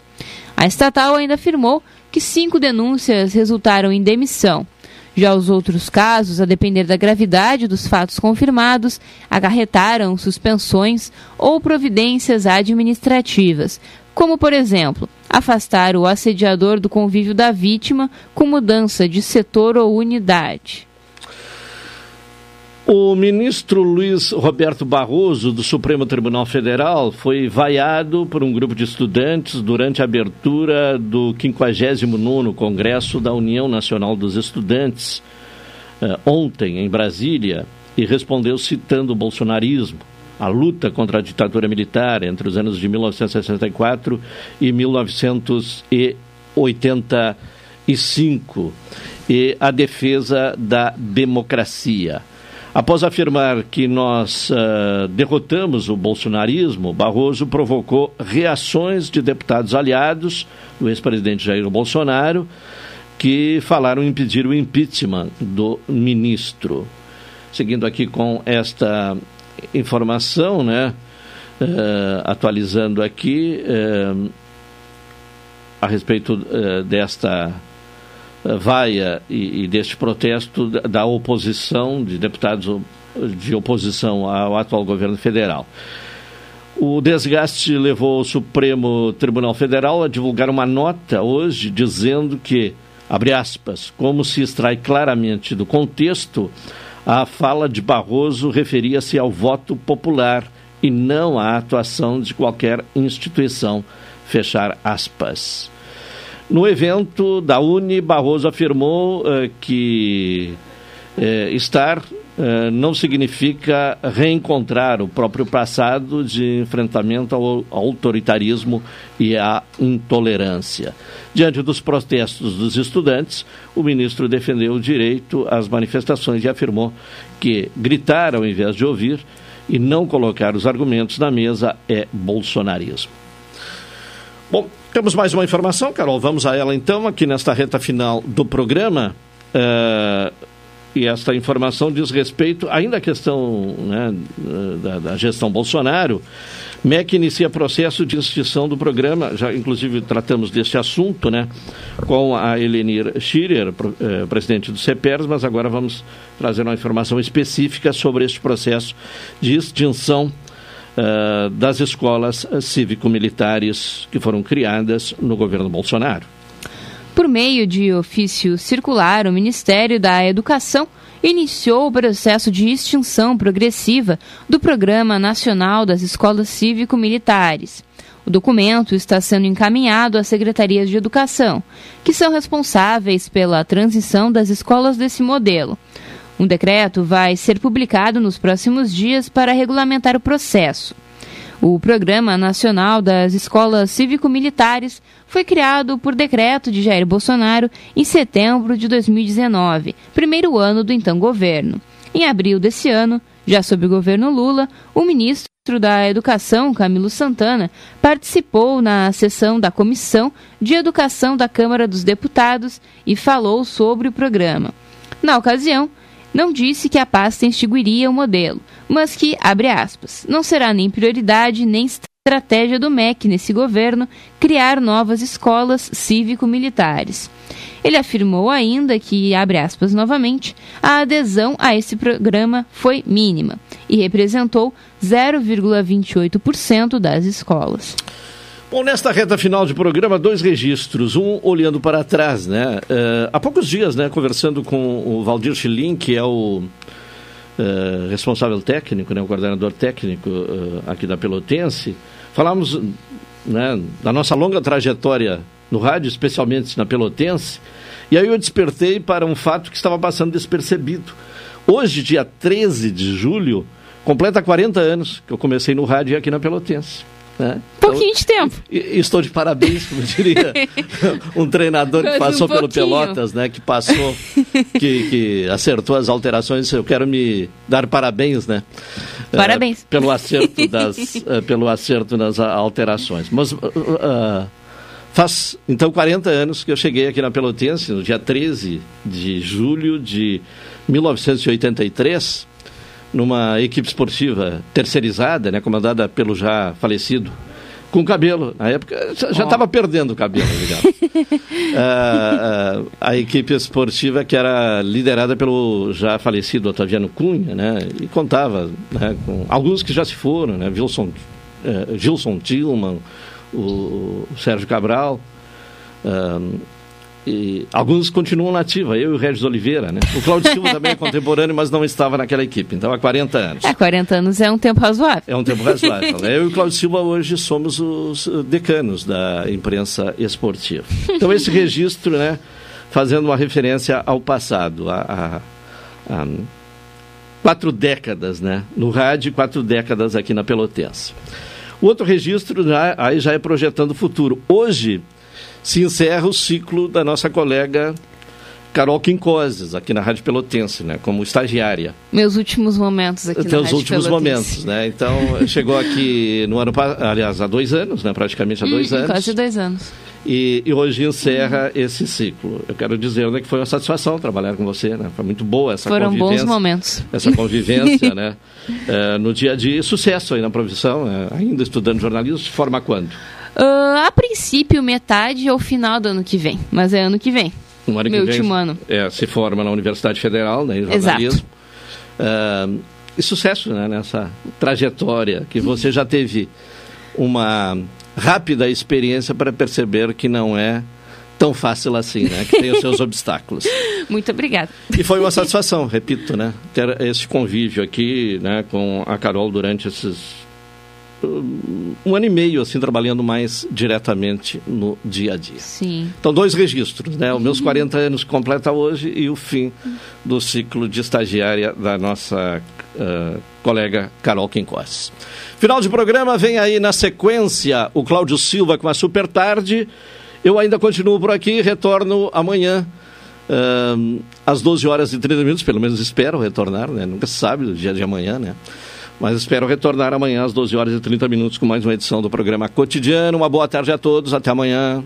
A estatal ainda afirmou que cinco denúncias resultaram em demissão. Já os outros casos, a depender da gravidade dos fatos confirmados, acarretaram suspensões ou providências administrativas, como, por exemplo, afastar o assediador do convívio da vítima com mudança de setor ou unidade. O ministro Luiz Roberto Barroso, do Supremo Tribunal Federal, foi vaiado por um grupo de estudantes durante a abertura do 59º Congresso da União Nacional dos Estudantes, eh, ontem, em Brasília, e respondeu citando o bolsonarismo a luta contra a ditadura militar entre os anos de 1964 e 1985 e a defesa da democracia. Após afirmar que nós uh, derrotamos o bolsonarismo, Barroso provocou reações de deputados aliados do ex-presidente Jair Bolsonaro, que falaram em pedir o impeachment do ministro. Seguindo aqui com esta informação, né, uh, atualizando aqui uh, a respeito desta vaia e, e deste protesto da, da oposição, de deputados de oposição ao atual governo federal. O desgaste levou o Supremo Tribunal Federal a divulgar uma nota hoje dizendo que, abre aspas, como se extrai claramente do contexto, a fala de Barroso referia-se ao voto popular e não à atuação de qualquer instituição, fechar aspas. No evento da Uni, Barroso afirmou uh, que uh, estar não significa reencontrar o próprio passado de enfrentamento ao autoritarismo e à intolerância. Diante dos protestos dos estudantes, o ministro defendeu o direito às manifestações e afirmou que gritar ao invés de ouvir e não colocar os argumentos na mesa é bolsonarismo. Bom, temos mais uma informação, Carol. Vamos a ela então, aqui nesta reta final do programa. Uh, e esta informação diz respeito ainda à questão né, da, da, gestão Bolsonaro. MEC inicia processo de extinção do programa, já inclusive tratamos deste assunto né, com a Elenir Schirer, eh, presidente do CEPERS, mas agora vamos trazer uma informação específica sobre este processo de extinção uh, das escolas cívico-militares que foram criadas no governo Bolsonaro. Por meio de ofício circular, o Ministério da Educação iniciou o processo de extinção progressiva do Programa Nacional das Escolas Cívico-Militares. O documento está sendo encaminhado às secretarias de educação, que são responsáveis pela transição das escolas desse modelo. Um decreto vai ser publicado nos próximos dias para regulamentar o processo. O Programa Nacional das Escolas Cívico-Militares foi criado por decreto de Jair Bolsonaro em setembro de 2019, primeiro ano do então governo. Em abril desse ano, já sob o governo Lula, o ministro da Educação, Camilo Santana, participou na sessão da Comissão de Educação da Câmara dos Deputados e falou sobre o programa. Na ocasião, não disse que a pasta extinguiria o modelo, mas que, abre aspas, não será nem prioridade nem estratégia do MEC nesse governo criar novas escolas cívico-militares. Ele afirmou ainda que, abre aspas novamente, a adesão a esse programa foi mínima e representou 0,28% das escolas. Bom, nesta reta final de programa, dois registros. Um olhando para trás, né? Uh, há poucos dias, né, conversando com o Valdir Schilling, que é o uh, responsável técnico, né, o coordenador técnico uh, aqui da Pelotense, falamos né, da nossa longa trajetória no rádio, especialmente na Pelotense, e aí eu despertei para um fato que estava passando despercebido. Hoje, dia 13 de julho, completa 40 anos que eu comecei no rádio aqui na Pelotense. Né? Pouquinho de tempo. Estou de parabéns, como diria <laughs> um treinador que passou um pelo Pelotas, né? Que passou, que, que acertou as alterações. Eu quero me dar parabéns, né? Parabéns. Uh, pelo acerto das, uh, pelo acerto nas alterações. Mas uh, faz então 40 anos que eu cheguei aqui na Pelotense, no dia 13 de julho de 1983 numa equipe esportiva terceirizada, né, comandada pelo já falecido, com cabelo. Na época já estava oh. perdendo o cabelo, uh, <laughs> uh, a equipe esportiva que era liderada pelo já falecido Otaviano Cunha, né, e contava né, com alguns que já se foram, né, Wilson, uh, Gilson Tillman, o, o Sérgio Cabral. Uh, e alguns continuam nativa, eu e o Regis Oliveira, né? O Claudio Silva <laughs> também é contemporâneo, mas não estava naquela equipe, então há 40 anos. É, 40 anos é um tempo razoável. É um tempo razoável. Né? <laughs> eu e o Claudio Silva hoje somos os decanos da imprensa esportiva. Então esse <laughs> registro, né, fazendo uma referência ao passado, a, a, a quatro décadas, né, no rádio, quatro décadas aqui na Pelotense. O outro registro já, aí já é projetando o futuro. Hoje se encerra o ciclo da nossa colega Carol Quincoses, aqui na Rádio Pelotense, né, como estagiária. Meus últimos momentos aqui Teus na Rádio últimos Pelotense. momentos, né? Então, chegou aqui no ano passado, aliás, há dois anos, né, praticamente há dois Hum, anos. Quase dois anos. E, e hoje encerra esse ciclo. Eu quero dizer né, que foi uma satisfação trabalhar com você, né? Foi muito boa essa Foram convivência. bons momentos. Essa <laughs> convivência, né? É, no dia a dia. Sucesso aí na profissão, é, ainda estudando jornalismo, se forma quando? Ah, a princípio, metade ou final do ano que vem. Mas é ano que vem. No ano que Meu vem, último ano. É, se forma na Universidade Federal, né, em jornalismo. É, e sucesso né, nessa trajetória que você já teve uma rápida experiência para perceber que não é tão fácil assim, né? Que tem os seus <laughs> obstáculos. Muito obrigada. E foi uma satisfação, repito, né? Ter esse convívio aqui, né, com a Carol durante esses um, ano e meio, assim, trabalhando mais diretamente no dia a dia. Sim. Então, dois registros, né? Os meus 40 anos completa hoje e o fim do ciclo de estagiária da nossa ah, colega Carol Quincós. Final de programa, vem aí na sequência o Cláudio Silva com a Super Tarde. Eu ainda continuo por aqui, retorno amanhã ah, às 12 horas e 30 minutos, pelo menos espero retornar, né? Nunca se sabe do dia de amanhã, né? Mas espero retornar amanhã às 12 horas e 30 minutos com mais uma edição do programa Cotidiano. Uma boa tarde a todos. Até amanhã.